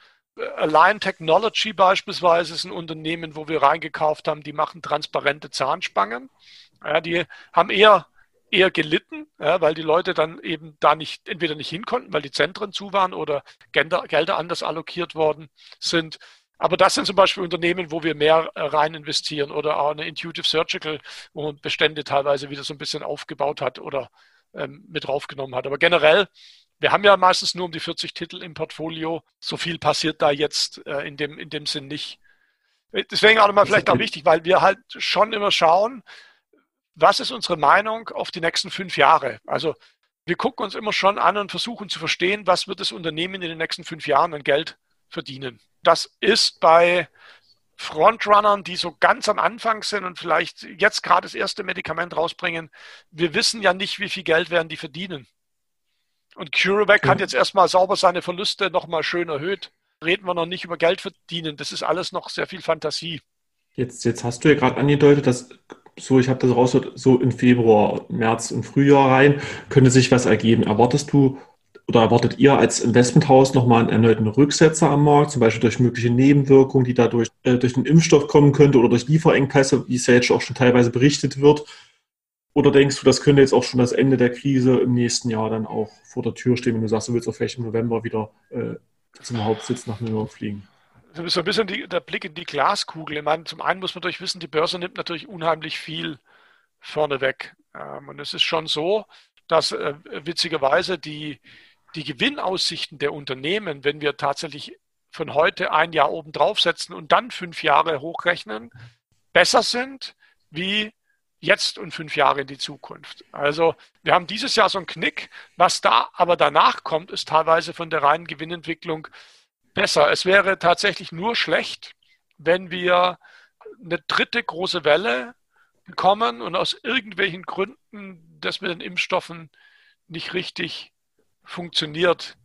Align Technology beispielsweise ist ein Unternehmen, wo wir reingekauft haben, die machen transparente Zahnspangen. Ja, die haben eher eher gelitten, ja, weil die Leute dann eben da nicht, entweder nicht hinkonnten, weil die Zentren zu waren oder Gelder anders allokiert worden sind. Aber das sind zum Beispiel Unternehmen, wo wir mehr äh, rein investieren oder auch eine Intuitive Surgical, wo man Bestände teilweise wieder so ein bisschen aufgebaut hat oder ähm, mit draufgenommen hat. Aber generell, wir haben ja meistens nur um die 40 Titel im Portfolio. So viel passiert da jetzt äh, in, dem, in dem Sinn nicht. Deswegen auch nochmal vielleicht auch wichtig, weil wir halt schon immer schauen, was ist unsere Meinung auf die nächsten fünf Jahre? Also wir gucken uns immer schon an und versuchen zu verstehen, was wird das Unternehmen in den nächsten fünf Jahren an Geld verdienen. Das ist bei Frontrunnern, die so ganz am Anfang sind und vielleicht jetzt gerade das erste Medikament rausbringen, wir wissen ja nicht, wie viel Geld werden die verdienen. Und CureVac ja. hat jetzt erstmal sauber seine Verluste nochmal schön erhöht. Reden wir noch nicht über Geld verdienen. Das ist alles noch sehr viel Fantasie. Jetzt, jetzt hast du ja gerade angedeutet, dass so, ich habe das raus, so in Februar, März und Frühjahr rein, könnte sich was ergeben. Erwartest du oder erwartet ihr als Investmenthaus nochmal einen erneuten Rücksetzer am Markt, zum Beispiel durch mögliche Nebenwirkungen, die dadurch äh, durch den Impfstoff kommen könnte oder durch Lieferengpässe, wie es ja jetzt auch schon teilweise berichtet wird? Oder denkst du, das könnte jetzt auch schon das Ende der Krise im nächsten Jahr dann auch vor der Tür stehen, wenn du sagst, du willst auch vielleicht im November wieder äh, zum Hauptsitz nach New York fliegen? So ein bisschen die, der Blick in die Glaskugel. Ich meine, zum einen muss man natürlich wissen, die Börse nimmt natürlich unheimlich viel vorneweg. Ähm, und es ist schon so, dass äh, witzigerweise die, die Gewinnaussichten der Unternehmen, wenn wir tatsächlich von heute ein Jahr oben draufsetzen und dann fünf Jahre hochrechnen, besser sind wie jetzt und fünf Jahre in die Zukunft. Also wir haben dieses Jahr so einen Knick. Was da aber danach kommt, ist teilweise von der reinen Gewinnentwicklung besser. Es wäre tatsächlich nur schlecht, wenn wir eine dritte große Welle bekommen und aus irgendwelchen Gründen das mit den Impfstoffen nicht richtig funktioniert.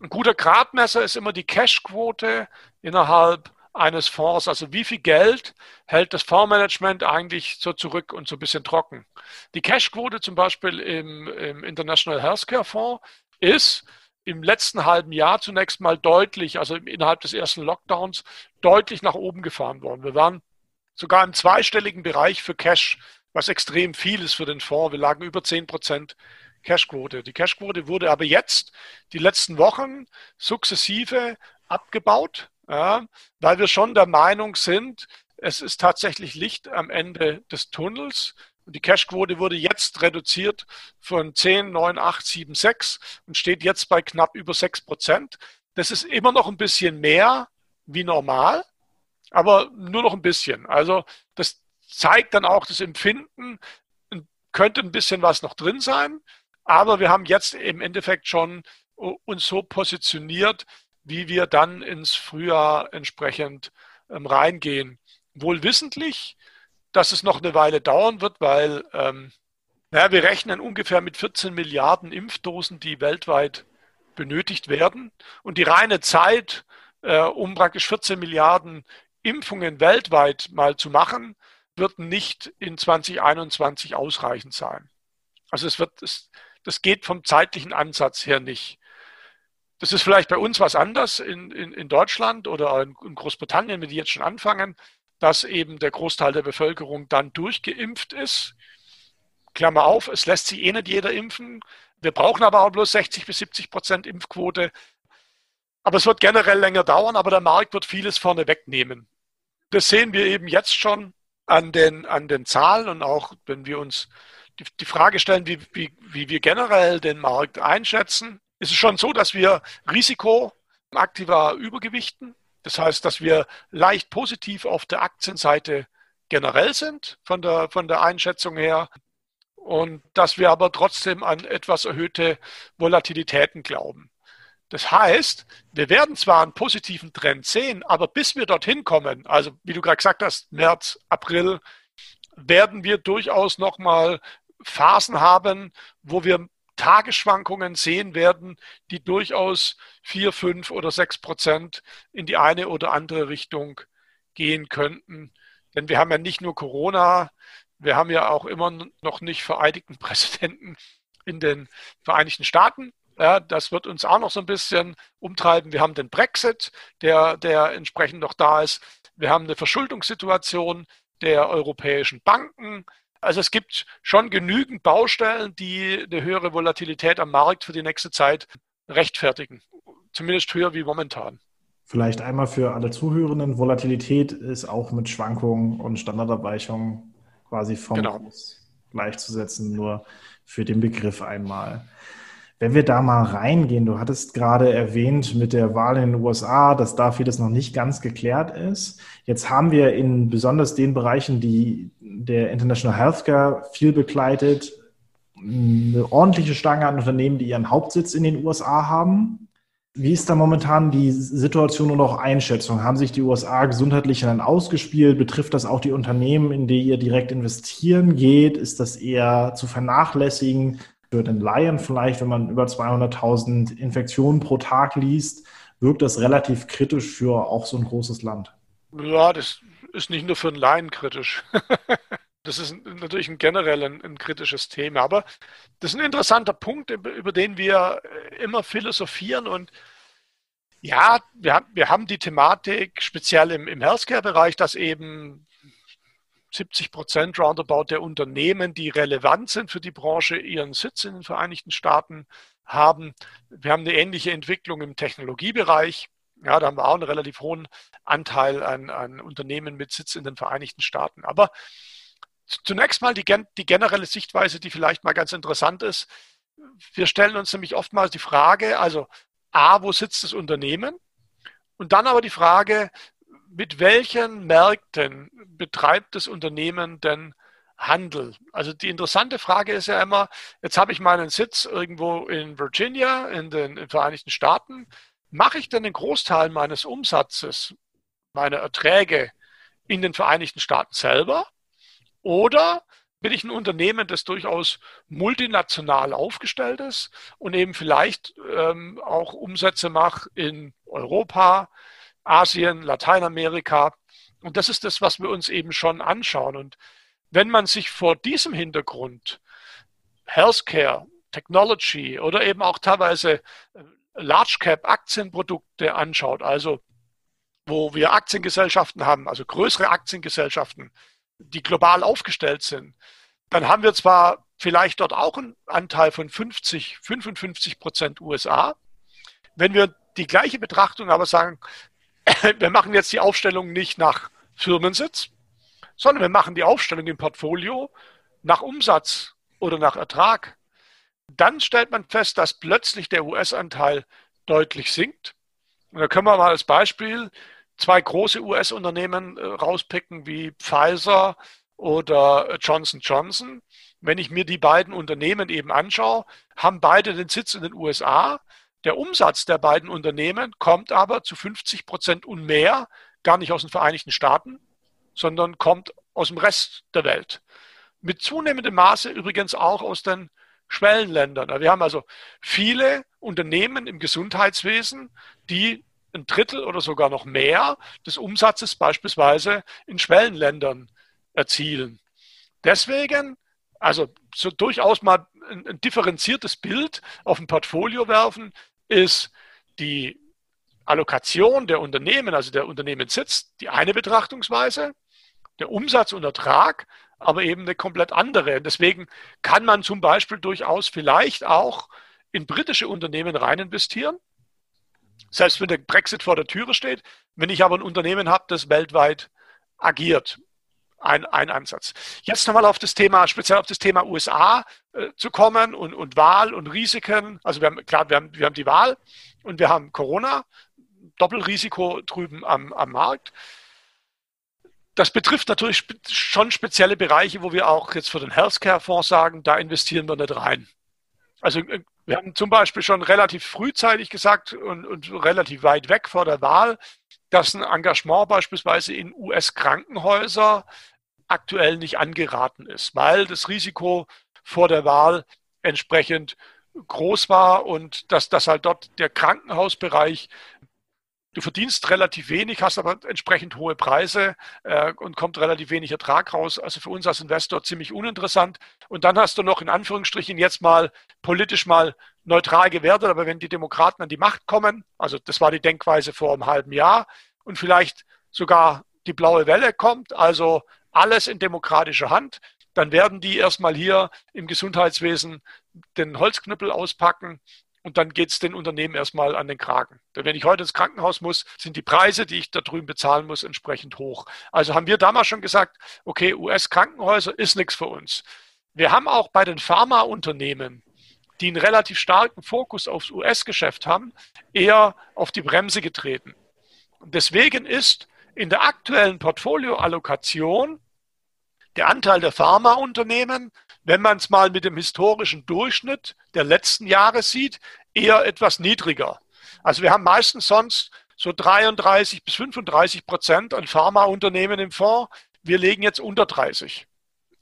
Ein guter Gradmesser ist immer die Cashquote innerhalb eines Fonds. Also wie viel Geld hält das Fondsmanagement eigentlich so zurück und so ein bisschen trocken? Die Cashquote zum Beispiel im, im International Healthcare Fonds ist im letzten halben Jahr zunächst mal deutlich, also innerhalb des ersten Lockdowns, deutlich nach oben gefahren worden. Wir waren sogar im zweistelligen Bereich für Cash, was extrem viel ist für den Fonds. Wir lagen über 10 Prozent Cashquote. Die Cashquote wurde aber jetzt die letzten Wochen sukzessive abgebaut, ja, weil wir schon der Meinung sind, es ist tatsächlich Licht am Ende des Tunnels. Und die Cashquote wurde jetzt reduziert von 10, 9, 8, 7, 6 und steht jetzt bei knapp über 6 Prozent. Das ist immer noch ein bisschen mehr wie normal, aber nur noch ein bisschen. Also das zeigt dann auch das Empfinden, könnte ein bisschen was noch drin sein. Aber wir haben jetzt im Endeffekt schon uns so positioniert, wie wir dann ins Frühjahr entsprechend ähm, reingehen. Wohl wissentlich, dass es noch eine Weile dauern wird, weil ähm, naja, wir rechnen ungefähr mit 14 Milliarden Impfdosen, die weltweit benötigt werden. Und die reine Zeit, äh, um praktisch 14 Milliarden Impfungen weltweit mal zu machen, wird nicht in 2021 ausreichend sein. Also es wird, es, das geht vom zeitlichen Ansatz her nicht. Das ist vielleicht bei uns was anders in, in, in Deutschland oder in, in Großbritannien, wenn die jetzt schon anfangen, dass eben der Großteil der Bevölkerung dann durchgeimpft ist. Klammer auf, es lässt sich eh nicht jeder impfen. Wir brauchen aber auch bloß 60 bis 70 Prozent Impfquote. Aber es wird generell länger dauern, aber der Markt wird vieles vorne wegnehmen. Das sehen wir eben jetzt schon an den, an den Zahlen und auch wenn wir uns die, die Frage stellen, wie, wie, wie wir generell den Markt einschätzen, ist es schon so, dass wir Risiko aktiver übergewichten. Das heißt, dass wir leicht positiv auf der Aktienseite generell sind von der, von der Einschätzung her und dass wir aber trotzdem an etwas erhöhte Volatilitäten glauben. Das heißt, wir werden zwar einen positiven Trend sehen, aber bis wir dorthin kommen, also wie du gerade gesagt hast, März, April, werden wir durchaus nochmal Phasen haben, wo wir Tagesschwankungen sehen werden, die durchaus vier, fünf oder sechs Prozent in die eine oder andere Richtung gehen könnten. Denn wir haben ja nicht nur Corona, wir haben ja auch immer noch nicht vereidigten Präsidenten in den Vereinigten Staaten. Ja, das wird uns auch noch so ein bisschen umtreiben. Wir haben den Brexit, der, der entsprechend noch da ist. Wir haben eine Verschuldungssituation der europäischen Banken. Also es gibt schon genügend Baustellen, die eine höhere Volatilität am Markt für die nächste Zeit rechtfertigen. Zumindest höher wie momentan. Vielleicht einmal für alle Zuhörenden. Volatilität ist auch mit Schwankungen und Standardabweichungen quasi vom genau. Gleichzusetzen, nur für den Begriff einmal. Wenn wir da mal reingehen, du hattest gerade erwähnt mit der Wahl in den USA, dass da vieles noch nicht ganz geklärt ist. Jetzt haben wir in besonders den Bereichen, die der International Healthcare viel begleitet, eine ordentliche Stange an Unternehmen, die ihren Hauptsitz in den USA haben. Wie ist da momentan die Situation und auch Einschätzung? Haben sich die USA gesundheitlich dann ausgespielt? Betrifft das auch die Unternehmen, in die ihr direkt investieren geht? Ist das eher zu vernachlässigen? Für den Laien vielleicht, wenn man über 200.000 Infektionen pro Tag liest, wirkt das relativ kritisch für auch so ein großes Land. Ja, das ist nicht nur für einen Laien kritisch. Das ist natürlich ein generell ein, ein, kritisches Thema, aber das ist ein interessanter Punkt, über den wir immer philosophieren und ja, wir, haben, wir haben die Thematik speziell im, im Healthcare-Bereich, dass eben 70 Prozent roundabout der Unternehmen, die relevant sind für die Branche, ihren Sitz in den Vereinigten Staaten haben. Wir haben eine ähnliche Entwicklung im Technologiebereich. Ja, da haben wir auch einen relativ hohen Anteil an, an Unternehmen mit Sitz in den Vereinigten Staaten. Aber zunächst mal die, die generelle Sichtweise, die vielleicht mal ganz interessant ist. Wir stellen uns nämlich oftmals die Frage, also A, wo sitzt das Unternehmen? Und dann aber die Frage, mit welchen Märkten betreibt das Unternehmen denn Handel? Also die interessante Frage ist ja immer, jetzt habe ich meinen Sitz irgendwo in Virginia, in den, in den Vereinigten Staaten. Mache ich denn den Großteil meines Umsatzes, meiner Erträge in den Vereinigten Staaten selber? Oder bin ich ein Unternehmen, das durchaus multinational aufgestellt ist und eben vielleicht ähm, auch Umsätze macht in Europa, Asien, Lateinamerika. Und das ist das, was wir uns eben schon anschauen. Und wenn man sich vor diesem Hintergrund Healthcare, Technology oder eben auch teilweise äh, Large Cap Aktienprodukte anschaut, also wo wir Aktiengesellschaften haben, also größere Aktiengesellschaften, die global aufgestellt sind, dann haben wir zwar vielleicht dort auch einen Anteil von 50, 55 Prozent USA. Wenn wir die gleiche Betrachtung aber sagen, wir machen jetzt die Aufstellung nicht nach Firmensitz, sondern wir machen die Aufstellung im Portfolio nach Umsatz oder nach Ertrag. Dann stellt man fest, dass plötzlich der US-Anteil deutlich sinkt. Und da können wir mal als Beispiel zwei große US-Unternehmen äh, rauspicken wie Pfizer oder Johnson Johnson. Wenn ich mir die beiden Unternehmen eben anschaue, haben beide den Sitz in den USA, der Umsatz der beiden Unternehmen kommt aber zu 50 Prozent und mehr gar nicht aus den Vereinigten Staaten, sondern kommt aus dem Rest der Welt. Mit zunehmendem Maße übrigens auch aus den Schwellenländern. Wir haben also viele Unternehmen im Gesundheitswesen, die ein Drittel oder sogar noch mehr des Umsatzes beispielsweise in Schwellenländern erzielen. Deswegen, also so durchaus mal ein, ein differenziertes Bild auf ein Portfolio werfen, ist die Allokation der Unternehmen, also der Unternehmenssitz, die eine Betrachtungsweise, der Umsatz und Ertrag, aber eben eine komplett andere. Deswegen kann man zum Beispiel durchaus vielleicht auch in britische Unternehmen rein investieren, selbst wenn der Brexit vor der Türe steht. Wenn ich aber ein Unternehmen habe, das weltweit agiert, ein, ein Ansatz. Jetzt nochmal auf das Thema, speziell auf das Thema USA äh, zu kommen und, und Wahl und Risiken. Also wir haben, klar, wir haben, wir haben die Wahl und wir haben Corona, Doppelrisiko drüben am, am Markt. Das betrifft natürlich schon spezielle Bereiche, wo wir auch jetzt für den Healthcare-Fonds sagen, da investieren wir nicht rein. Also äh, wir haben zum Beispiel schon relativ frühzeitig gesagt und, und relativ weit weg vor der Wahl, dass ein Engagement beispielsweise in US-Krankenhäuser aktuell nicht angeraten ist, weil das Risiko vor der Wahl entsprechend groß war und dass, dass halt dort der Krankenhausbereich Du verdienst relativ wenig, hast aber entsprechend hohe Preise äh, und kommt relativ wenig Ertrag raus. Also für uns als Investor ziemlich uninteressant. Und dann hast du noch in Anführungsstrichen jetzt mal politisch mal neutral gewertet, aber wenn die Demokraten an die Macht kommen, also das war die Denkweise vor einem halben Jahr und vielleicht sogar die blaue Welle kommt, also alles in demokratischer Hand, dann werden die erstmal hier im Gesundheitswesen den Holzknüppel auspacken und dann geht es den Unternehmen erstmal an den Kragen. Denn wenn ich heute ins Krankenhaus muss, sind die Preise, die ich da drüben bezahlen muss, entsprechend hoch. Also haben wir damals schon gesagt, okay, US-Krankenhäuser ist nichts für uns. Wir haben auch bei den Pharmaunternehmen, die einen relativ starken Fokus aufs US-Geschäft haben, eher auf die Bremse getreten. Deswegen ist in der aktuellen Portfolioallokation der Anteil der Pharmaunternehmen, wenn man es mal mit dem historischen Durchschnitt der letzten Jahre sieht, eher etwas niedriger. Also wir haben meistens sonst so 33 bis 35 Prozent an Pharmaunternehmen im Fonds. Wir legen jetzt unter 30.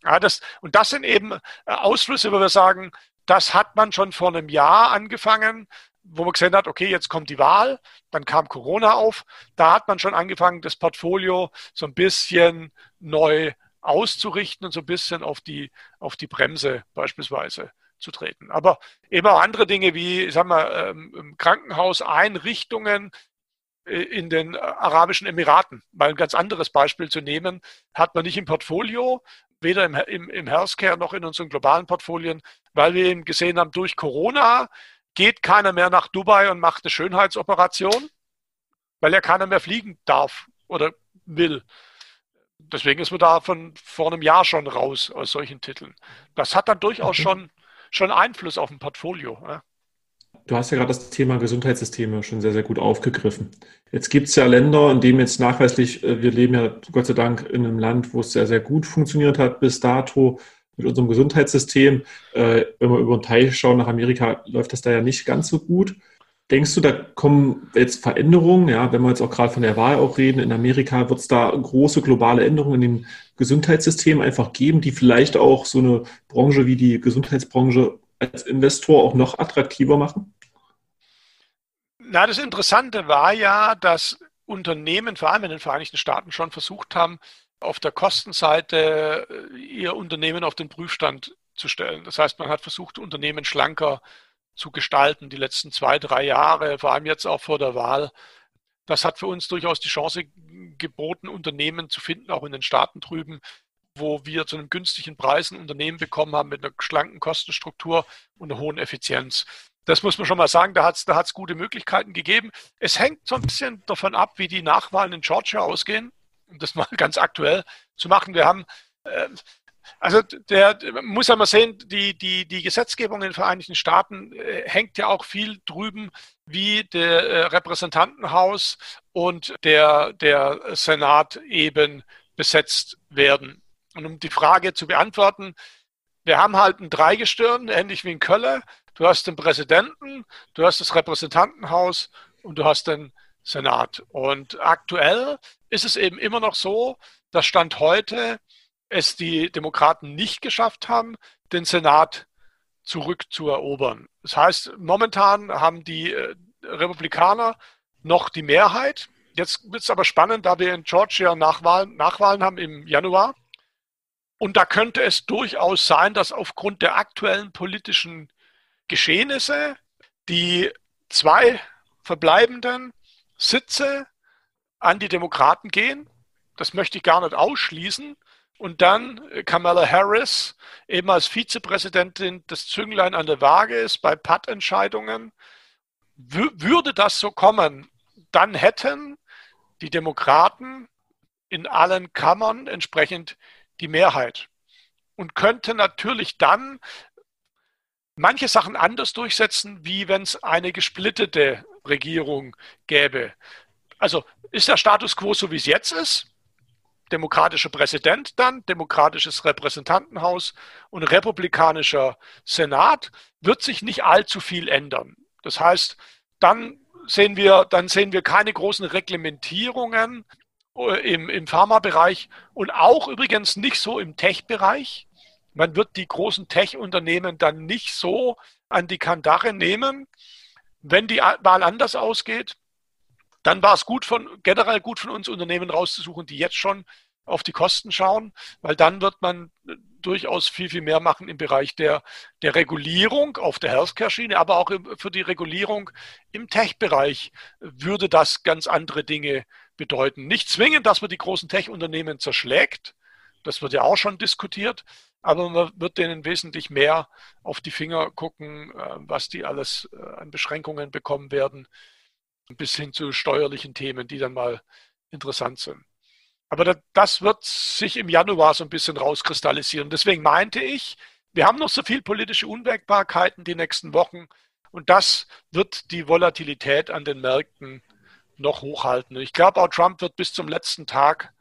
Ja, das, und das sind eben äh, Ausflüsse, wo wir sagen, das hat man schon vor einem Jahr angefangen, wo man gesehen hat, okay, jetzt kommt die Wahl, dann kam Corona auf. Da hat man schon angefangen, das Portfolio so ein bisschen neu auszurichten und so ein bisschen auf die, auf die Bremse beispielsweise zu treten. Aber eben auch andere Dinge wie, sagen wir, ähm, Krankenhauseinrichtungen äh, in den Arabischen Emiraten, mal ein ganz anderes Beispiel zu nehmen, hat man nicht im Portfolio, weder im, im, im Healthcare noch in unseren globalen Portfolien, weil wir eben gesehen haben, durch Corona geht keiner mehr nach Dubai und macht eine Schönheitsoperation, weil ja keiner mehr fliegen darf oder will deswegen ist man da von vor einem Jahr schon raus aus solchen Titeln. Das hat dann durchaus schon, schon Einfluss auf ein Portfolio. Ja. Du hast ja gerade das Thema Gesundheitssysteme schon sehr, sehr gut aufgegriffen. Jetzt gibt es ja Länder, in denen jetzt nachweislich, äh, wir leben ja Gott sei Dank in einem Land, wo es sehr, sehr gut funktioniert hat bis dato mit unserem Gesundheitssystem. Äh, wenn wir über den Teich schauen, nach Amerika läuft das da ja nicht ganz so gut. Denkst du, da kommen jetzt Veränderungen? Ja, wenn wir jetzt auch gerade von der Wahl auch reden, in Amerika wird es da große globale Änderungen in dem Gesundheitssystem einfach geben, die vielleicht auch so eine Branche wie die Gesundheitsbranche als Investor auch noch attraktiver machen? Na, das Interessante war ja, dass Unternehmen, vor allem in den Vereinigten Staaten, schon versucht haben, auf der Kostenseite äh, ihr Unternehmen auf den Prüfstand zu stellen. Das heißt, man hat versucht, Unternehmen schlanker zu zu gestalten, die letzten zwei, drei Jahre, vor allem jetzt auch vor der Wahl. Das hat für uns durchaus die Chance geboten, Unternehmen zu finden, auch in den Staaten drüben, wo wir zu einem günstigen Preis ein Unternehmen bekommen haben mit einer schlanken Kostenstruktur und einer hohen Effizienz. Das muss man schon mal sagen, da hat es da hat's gute Möglichkeiten gegeben. Es hängt so ein bisschen davon ab, wie die Nachwahlen in Georgia ausgehen, um das mal ganz aktuell zu machen. Wir haben äh, also der muss ja mal sehen, die, die, die Gesetzgebung in den Vereinigten Staaten äh, hängt ja auch viel drüben, wie der äh, Repräsentantenhaus und der, der Senat eben besetzt werden. Und um die Frage zu beantworten, wir haben halt ein Dreigestirn, ähnlich wie in Köln. Du hast den Präsidenten, du hast das Repräsentantenhaus und du hast den Senat. Und aktuell ist es eben immer noch so, dass Stand heute es die Demokraten nicht geschafft haben, den Senat zurückzuerobern. Das heißt, momentan haben die äh, Republikaner noch die Mehrheit. Jetzt wird es aber spannend, da wir in Georgia Nachwahlen, Nachwahlen haben im Januar. Und da könnte es durchaus sein, dass aufgrund der aktuellen politischen Geschehnisse die zwei verbleibenden Sitze an die Demokraten gehen. Das möchte ich gar nicht ausschließen. Und dann Kamala Harris eben als Vizepräsidentin das Zünglein an der Waage ist bei Pattentscheidungen. Würde das so kommen, dann hätten die Demokraten in allen Kammern entsprechend die Mehrheit und könnte natürlich dann manche Sachen anders durchsetzen, wie wenn es eine gesplittete Regierung gäbe. Also ist der Status quo so, wie es jetzt ist? Demokratischer Präsident dann, demokratisches Repräsentantenhaus und republikanischer Senat, wird sich nicht allzu viel ändern. Das heißt, dann sehen wir, dann sehen wir keine großen Reglementierungen äh, im, im Pharmabereich und auch übrigens nicht so im Tech-Bereich. Man wird die großen Tech-Unternehmen dann nicht so an die Kandare nehmen, wenn die Wahl anders ausgeht dann war es gut von, generell gut von uns Unternehmen rauszusuchen, die jetzt schon auf die Kosten schauen, weil dann wird man durchaus viel, viel mehr machen im Bereich der, der Regulierung auf der Healthcare-Schiene, aber auch für die Regulierung im Tech-Bereich würde das ganz andere Dinge bedeuten. Nicht zwingend, dass man die großen Tech-Unternehmen zerschlägt, Das wird ja auch schon diskutiert, aber man wird denen wesentlich mehr auf die Finger gucken, äh, was die alles äh, an Beschränkungen bekommen werden, bis hin zu steuerlichen Themen, die dann mal interessant sind. Aber das wird sich im Januar so ein bisschen rauskristallisieren. Deswegen meinte ich, wir haben noch so viel politische Unwägbarkeiten die nächsten Wochen und das wird die Volatilität an den Märkten noch hochhalten. Ich glaube, auch Trump wird bis zum letzten Tag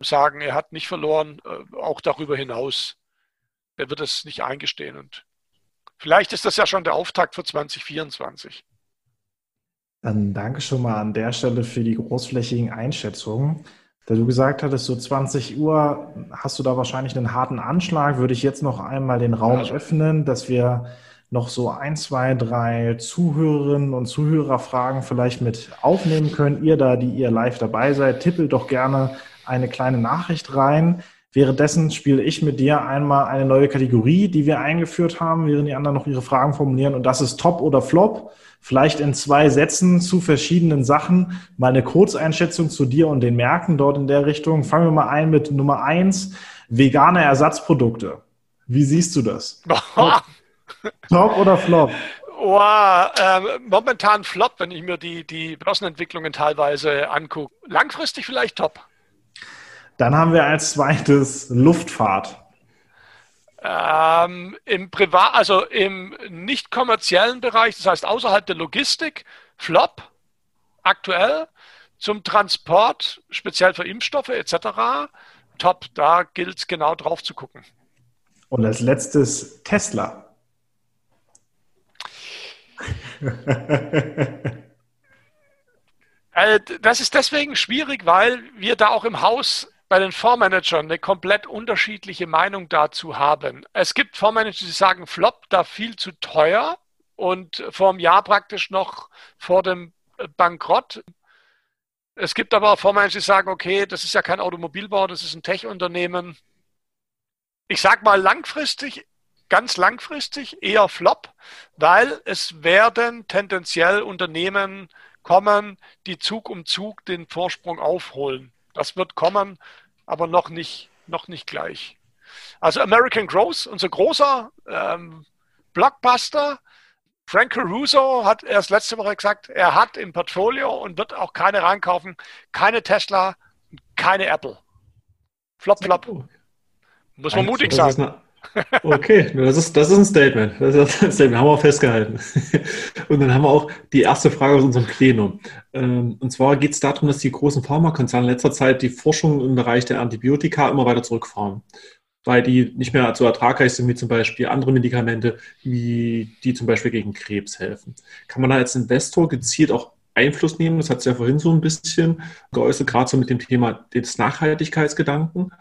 sagen, er hat nicht verloren, äh, auch darüber hinaus. Er wird es nicht eingestehen. Und vielleicht ist das ja schon der Auftakt für 2024. Dann danke schon mal an der Stelle für die großflächigen Einschätzungen. Da du gesagt hattest, so 20 Uhr hast du da wahrscheinlich einen harten Anschlag, würde ich jetzt noch einmal den Raum also. öffnen, dass wir noch so ein, zwei, drei Zuhörerinnen und Zuhörerfragen vielleicht mit aufnehmen können. Ihr da, die ihr live dabei seid, tippelt doch gerne eine kleine Nachricht rein. Währenddessen spiele ich mit dir einmal eine neue Kategorie, die wir eingeführt haben, während die anderen noch ihre Fragen formulieren. Und das ist Top oder Flop. Vielleicht in zwei Sätzen zu verschiedenen Sachen. Mal eine Kurzeinschätzung zu dir und den Märkten dort in der Richtung. Fangen wir mal ein mit Nummer eins. Vegane Ersatzprodukte. Wie siehst du das? Top, Top oder Flop? Oh, äh, momentan Flop, wenn ich mir die, die Börsenentwicklungen teilweise angucke. Langfristig vielleicht top. Dann haben wir als zweites Luftfahrt. Ähm, Im Privat, also im nicht kommerziellen Bereich, das heißt außerhalb der Logistik, Flop aktuell. Zum Transport, speziell für Impfstoffe etc. Top, da gilt es genau drauf zu gucken. Und als letztes Tesla. Äh, das ist deswegen schwierig, weil wir da auch im Haus bei den Fondsmanagern eine komplett unterschiedliche Meinung dazu haben. Es gibt Fondsmanager, die sagen, Flop da viel zu teuer und vor einem Jahr praktisch noch vor dem Bankrott. Es gibt aber auch Fondsmanager, die sagen, okay, das ist ja kein Automobilbau, das ist ein Tech-Unternehmen. Ich sage mal langfristig, ganz langfristig eher Flop, weil es werden tendenziell Unternehmen kommen, die Zug um Zug den Vorsprung aufholen. Das wird kommen aber noch nicht, noch nicht gleich. Also American Growth, unser großer ähm, Blockbuster. Frank Caruso hat erst letzte Woche gesagt, er hat im Portfolio und wird auch keine reinkaufen, keine Tesla, keine Apple. Flop, flop. Muss man mutig sein. Okay, das ist, das ist ein Statement. Das ist ein Statement, haben wir auch festgehalten. Und dann haben wir auch die erste Frage aus unserem Plenum. Ähm, und zwar geht es darum, dass die großen Pharmakonzerne in letzter Zeit die Forschung im Bereich der Antibiotika immer weiter zurückfahren, weil die nicht mehr so ertragreich sind wie zum Beispiel andere Medikamente, wie die zum Beispiel gegen Krebs helfen. Kann man da als Investor gezielt auch Einfluss nehmen? Das hat es ja vorhin so ein bisschen geäußert, gerade so mit dem Thema des Nachhaltigkeitsgedanken.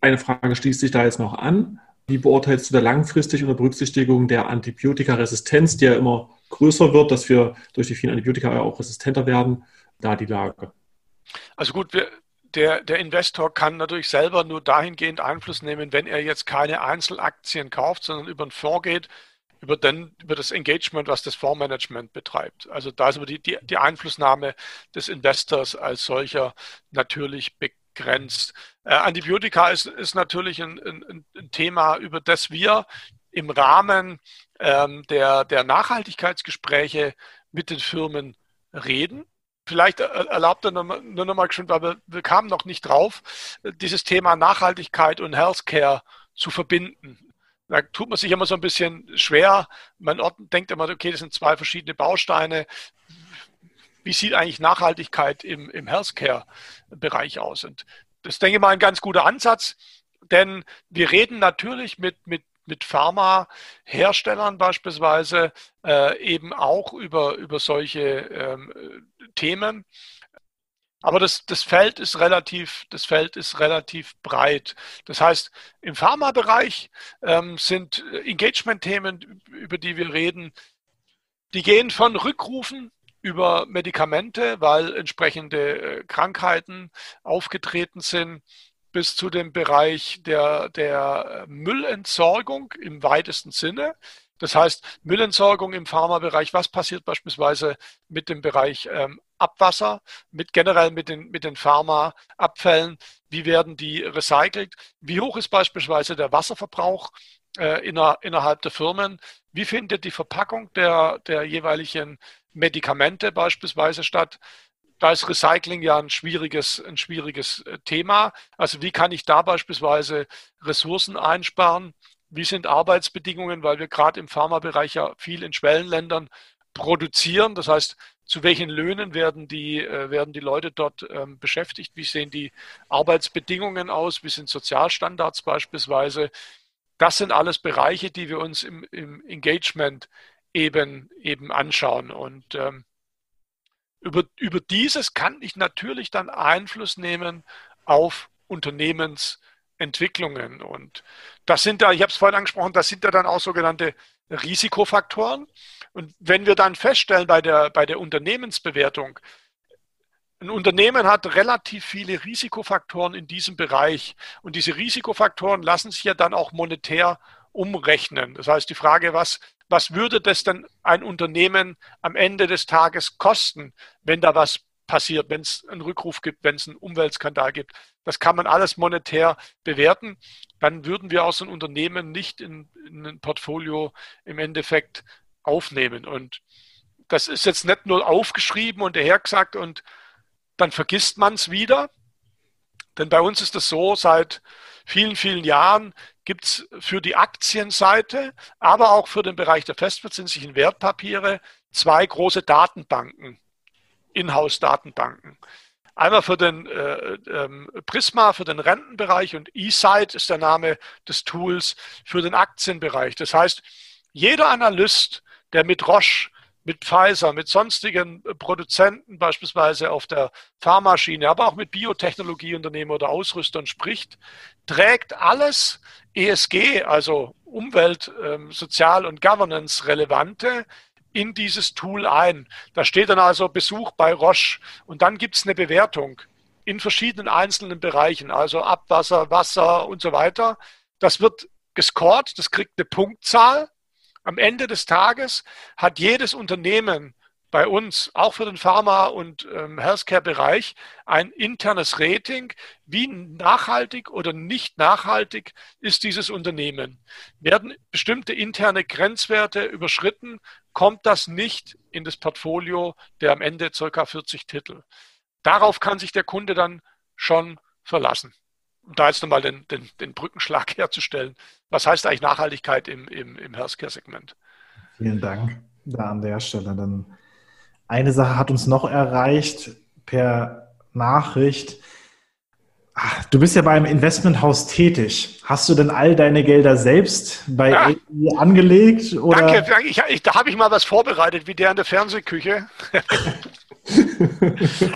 Eine Frage schließt sich da jetzt noch an. Wie beurteilst du da langfristig unter Berücksichtigung der Antibiotikaresistenz, die ja immer größer wird, dass wir durch die vielen Antibiotika auch resistenter werden, da die Lage? Also gut, wir, der, der Investor kann natürlich selber nur dahingehend Einfluss nehmen, wenn er jetzt keine Einzelaktien kauft, sondern über einen Fonds geht, über, den, über das Engagement, was das Fondsmanagement betreibt. Also da ist aber die, die, die Einflussnahme des Investors als solcher natürlich begrenzt grenzt. Äh, Antibiotika ist, ist natürlich ein, ein, ein, Thema, über das wir im Rahmen ähm, der, der Nachhaltigkeitsgespräche mit den Firmen reden. Vielleicht erlaubt er nur noch mal weil wir, wir kamen noch nicht drauf, dieses Thema Nachhaltigkeit und Healthcare zu verbinden. Da tut man sich immer so ein bisschen schwer. Man denkt immer, okay, das sind zwei verschiedene Bausteine wie sieht eigentlich Nachhaltigkeit im, im Healthcare-Bereich aus? Und das denke ich mal, ein ganz guter Ansatz, denn wir reden natürlich mit, mit, mit Pharmaherstellern beispielsweise äh, eben auch über, über solche ähm, Themen. Aber das, das Feld ist relativ, das Feld ist relativ breit. Das heißt, im Pharmabereich ähm, sind Engagement-Themen, über die wir reden, die gehen von Rückrufen über Medikamente, weil entsprechende äh, Krankheiten aufgetreten sind, bis zu dem Bereich der, der Müllentsorgung im weitesten Sinne. Das heißt, Müllentsorgung im Pharmabereich, was passiert beispielsweise mit dem Bereich ähm, Abwasser, mit generell mit den, mit den Pharmaabfällen, wie werden die recycelt, wie hoch ist beispielsweise der Wasserverbrauch äh, inner, innerhalb der Firmen, wie findet die Verpackung der, der jeweiligen Medikamente beispielsweise statt, da ist Recycling ja ein schwieriges, ein schwieriges äh, Thema. Also wie kann ich da beispielsweise Ressourcen einsparen? Wie sind Arbeitsbedingungen, weil wir gerade im Pharmabereich ja viel in Schwellenländern produzieren. Das heißt, zu welchen Löhnen werden die, äh, werden die Leute dort ähm, beschäftigt? Wie sehen die Arbeitsbedingungen aus? Wie sind Sozialstandards beispielsweise? Das sind alles Bereiche, die wir uns im, im Engagement eben, eben anschauen. Und ähm, über, über dieses kann ich natürlich dann Einfluss nehmen auf Unternehmensentwicklungen. Und das sind da, ich habe es vorhin angesprochen, das sind da dann auch sogenannte Risikofaktoren. Und wenn wir dann feststellen bei der, bei der Unternehmensbewertung, ein Unternehmen hat relativ viele Risikofaktoren in diesem Bereich. Und diese Risikofaktoren lassen sich ja dann auch monetär umrechnen. Das heißt, die Frage, was was würde das denn ein Unternehmen am Ende des Tages kosten, wenn da was passiert, wenn es einen Rückruf gibt, wenn es einen Umweltskandal gibt. Das kann man alles monetär bewerten. Dann würden wir aus so einem Unternehmen nicht in, in ein Portfolio im Endeffekt aufnehmen. Und das ist jetzt nicht nur aufgeschrieben und dahergesagt und dann vergisst man es wieder. Denn bei uns ist es so, seit vielen, vielen Jahren gibt es für die Aktienseite, aber auch für den Bereich der festverzinslichen Wertpapiere zwei große Datenbanken, Inhouse-Datenbanken. Einmal für den äh, ähm, Prisma, für den Rentenbereich und eSight ist der Name des Tools für den Aktienbereich. Das heißt, jeder Analyst, der mit Roche mit Pfizer, mit sonstigen Produzenten beispielsweise auf der Pharmaschiene, aber auch mit Biotechnologieunternehmen oder Ausrüstern spricht, trägt alles ESG, also Umwelt, ähm, Sozial- und Governance-relevante, in dieses Tool ein. Da steht dann also Besuch bei Roche und dann gibt es eine Bewertung in verschiedenen einzelnen Bereichen, also Abwasser, Wasser und so weiter. Das wird gescored, das kriegt eine Punktzahl am Ende des Tages hat jedes Unternehmen bei uns, auch für den Pharma- und ähm, Healthcare-Bereich, ein internes Rating. Wie nachhaltig oder nicht nachhaltig ist dieses Unternehmen? Werden bestimmte interne Grenzwerte überschritten, kommt das nicht in das Portfolio der am Ende ca. 40 Titel. Darauf kann sich der Kunde dann schon verlassen um da jetzt nochmal den, den, den Brückenschlag herzustellen, was heißt eigentlich Nachhaltigkeit im, im, im Healthcare-Segment? Vielen Dank da an der Stelle. Dann eine Sache hat uns noch erreicht per Nachricht. Ach, du bist ja beim Investmenthaus tätig. Hast du denn all deine Gelder selbst bei ja. AI angelegt? Oder? Danke, ich, ich, da habe ich mal was vorbereitet, wie der in der Fernsehküche.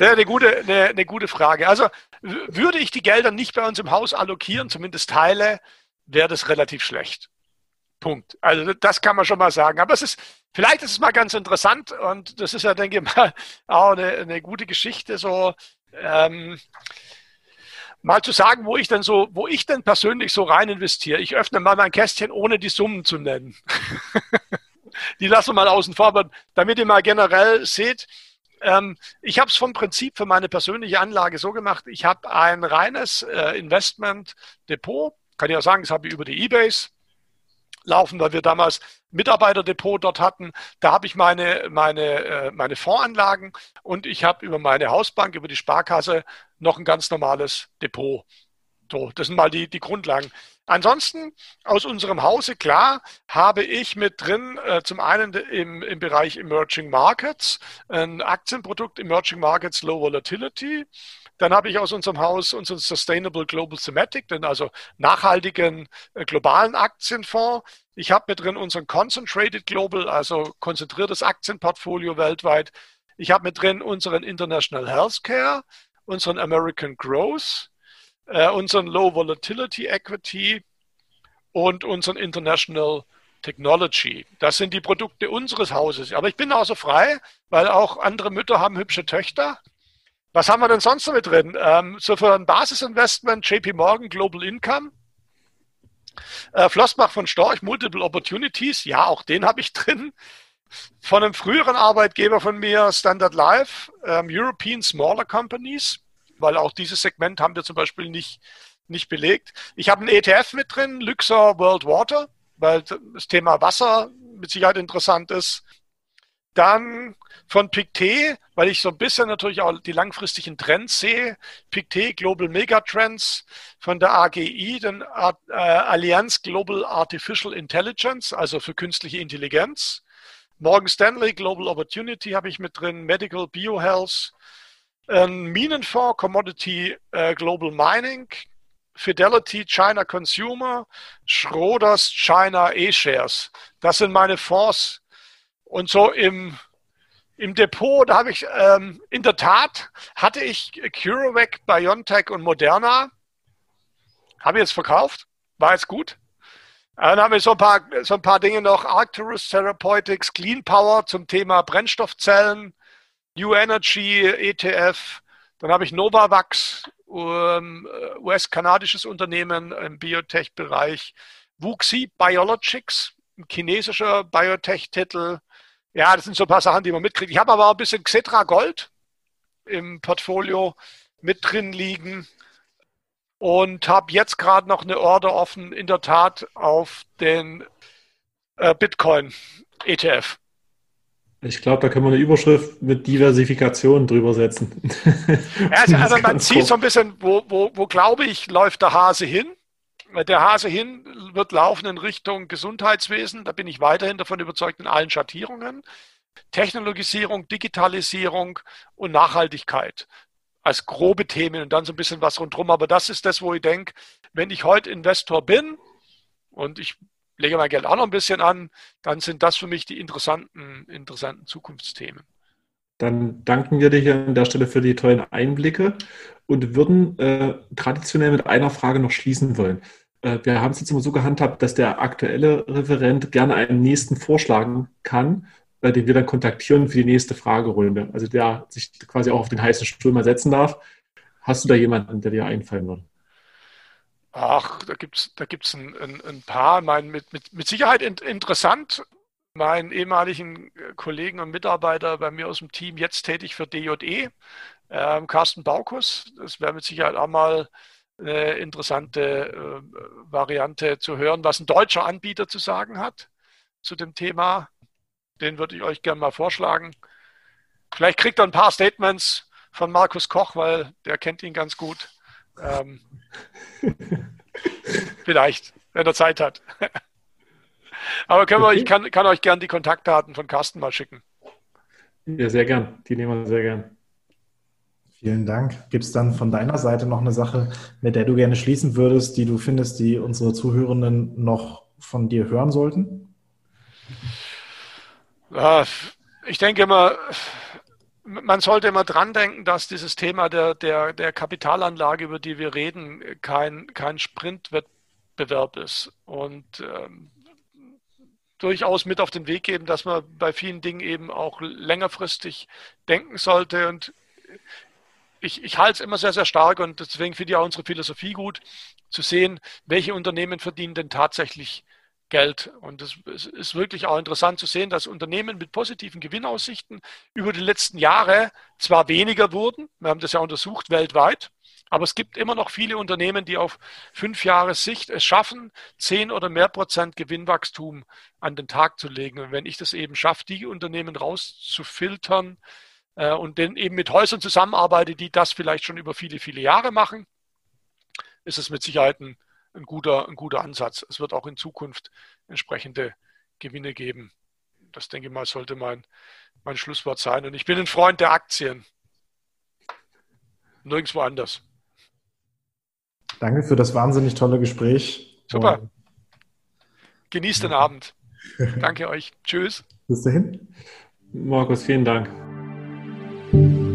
ja, eine, gute, eine, eine gute Frage. Also würde ich die Gelder nicht bei uns im Haus allokieren, zumindest Teile, wäre das relativ schlecht. Punkt. Also das kann man schon mal sagen. Aber es ist, vielleicht ist es mal ganz interessant und das ist ja, denke ich mal, auch eine, eine gute Geschichte, so ähm, mal zu sagen, wo ich denn so, wo ich denn persönlich so rein investiere. Ich öffne mal mein Kästchen, ohne die Summen zu nennen. die lassen wir mal außen vor, aber damit ihr mal generell seht, ähm, ich habe es vom Prinzip für meine persönliche Anlage so gemacht, ich habe ein reines äh, Investment-Depot, kann ich ja sagen, das habe ich über die Ebase laufen, weil wir damals Mitarbeiterdepot dort hatten. Da habe ich meine, meine, äh, meine Fondsanlagen und ich habe über meine Hausbank, über die Sparkasse noch ein ganz normales Depot. So, das sind mal die, die Grundlagen. Ansonsten aus unserem Hause, klar, habe ich mit drin äh, zum einen im, im Bereich Emerging Markets ein Aktienprodukt Emerging Markets Low Volatility. Dann habe ich aus unserem Haus unseren Sustainable Global Thematic, den also nachhaltigen äh, globalen Aktienfonds. Ich habe mit drin unseren Concentrated Global, also konzentriertes Aktienportfolio weltweit. Ich habe mit drin unseren International Healthcare, unseren American Growth, äh, unseren Low Volatility Equity und unseren International Technology. Das sind die Produkte unseres Hauses. Aber ich bin auch so frei, weil auch andere Mütter haben hübsche Töchter. Was haben wir denn sonst noch mit drin? Ähm, so für ein Basisinvestment JP Morgan Global Income. Äh, Flossbach von Storch, Multiple Opportunities, ja, auch den habe ich drin. Von einem früheren Arbeitgeber von mir, Standard Life, ähm, European Smaller Companies, weil auch dieses Segment haben wir zum Beispiel nicht, nicht belegt. Ich habe einen ETF mit drin, Luxor World Water, weil das Thema Wasser mit Sicherheit interessant ist. Dann von Pictet, weil ich so ein bisschen natürlich auch die langfristigen Trends sehe. Pictet Global Megatrends von der AGI, den äh, Allianz Global Artificial Intelligence, also für künstliche Intelligenz. Morgan Stanley Global Opportunity habe ich mit drin, Medical Biohealth, ein Minenfonds Commodity äh, Global Mining, Fidelity China Consumer, Schroders China E-Shares. Das sind meine Fonds, und so im, im Depot, da habe ich ähm, in der Tat, hatte ich CureVac, BioNTech und Moderna. Habe ich jetzt verkauft. War jetzt gut. Dann haben wir so ein paar, so ein paar Dinge noch. Arcturus Therapeutics, Clean Power zum Thema Brennstoffzellen, New Energy, ETF. Dann habe ich Novavax, um, US-kanadisches Unternehmen im Biotech-Bereich. Wuxi Biologics, ein chinesischer Biotech-Titel. Ja, das sind so ein paar Sachen, die man mitkriegt. Ich habe aber auch ein bisschen Xetra Gold im Portfolio mit drin liegen und habe jetzt gerade noch eine Order offen, in der Tat auf den äh, Bitcoin ETF. Ich glaube, da können wir eine Überschrift mit Diversifikation drüber setzen. Ja, also, man sieht so ein bisschen, wo, wo, wo glaube ich, läuft der Hase hin der Hase hin wird laufen in Richtung Gesundheitswesen. Da bin ich weiterhin davon überzeugt in allen Schattierungen. Technologisierung, Digitalisierung und Nachhaltigkeit als grobe Themen und dann so ein bisschen was rundherum. Aber das ist das, wo ich denke, wenn ich heute Investor bin und ich lege mein Geld auch noch ein bisschen an, dann sind das für mich die interessanten, interessanten Zukunftsthemen. Dann danken wir dir an der Stelle für die tollen Einblicke und würden äh, traditionell mit einer Frage noch schließen wollen. Äh, wir haben es jetzt immer so gehandhabt, dass der aktuelle Referent gerne einen nächsten vorschlagen kann, äh, den wir dann kontaktieren für die nächste Fragerunde. Also der sich quasi auch auf den heißen Stuhl mal setzen darf. Hast du da jemanden, der dir einfallen würde? Ach, da gibt es da gibt's ein, ein, ein paar. Mein, mit, mit, mit Sicherheit in, interessant. Meinen ehemaligen Kollegen und Mitarbeiter bei mir aus dem Team, jetzt tätig für DJE, ähm, Carsten Baukus. Das wäre mit Sicherheit auch mal eine interessante äh, Variante zu hören, was ein deutscher Anbieter zu sagen hat zu dem Thema. Den würde ich euch gerne mal vorschlagen. Vielleicht kriegt er ein paar Statements von Markus Koch, weil der kennt ihn ganz gut. Ähm, vielleicht, wenn er Zeit hat. Aber können wir, ich kann, kann euch gerne die Kontaktdaten von Carsten mal schicken. Ja, sehr gern. Die nehmen wir sehr gern. Vielen Dank. Gibt es dann von deiner Seite noch eine Sache, mit der du gerne schließen würdest, die du findest, die unsere Zuhörenden noch von dir hören sollten? Ich denke immer, man sollte immer dran denken, dass dieses Thema der, der, der Kapitalanlage, über die wir reden, kein, kein Sprintwettbewerb ist. Und ähm, durchaus mit auf den Weg geben, dass man bei vielen Dingen eben auch längerfristig denken sollte. Und ich, ich halte es immer sehr, sehr stark und deswegen finde ich auch unsere Philosophie gut, zu sehen, welche Unternehmen verdienen denn tatsächlich Geld. Und es ist wirklich auch interessant zu sehen, dass Unternehmen mit positiven Gewinnaussichten über die letzten Jahre zwar weniger wurden, wir haben das ja untersucht weltweit, aber es gibt immer noch viele Unternehmen, die auf fünf Jahre Sicht es schaffen, zehn oder mehr Prozent Gewinnwachstum an den Tag zu legen. Und wenn ich das eben schaffe, die Unternehmen rauszufiltern, äh, und dann eben mit Häusern zusammenarbeite, die das vielleicht schon über viele, viele Jahre machen, ist es mit Sicherheit ein, ein, guter, ein guter Ansatz. Es wird auch in Zukunft entsprechende Gewinne geben. Das denke ich mal, sollte mein, mein Schlusswort sein. Und ich bin ein Freund der Aktien. Nirgendwo anders. Danke für das wahnsinnig tolle Gespräch. Super. Genießt den Abend. Danke euch. Tschüss. Bis dahin. Markus, vielen Dank. thank you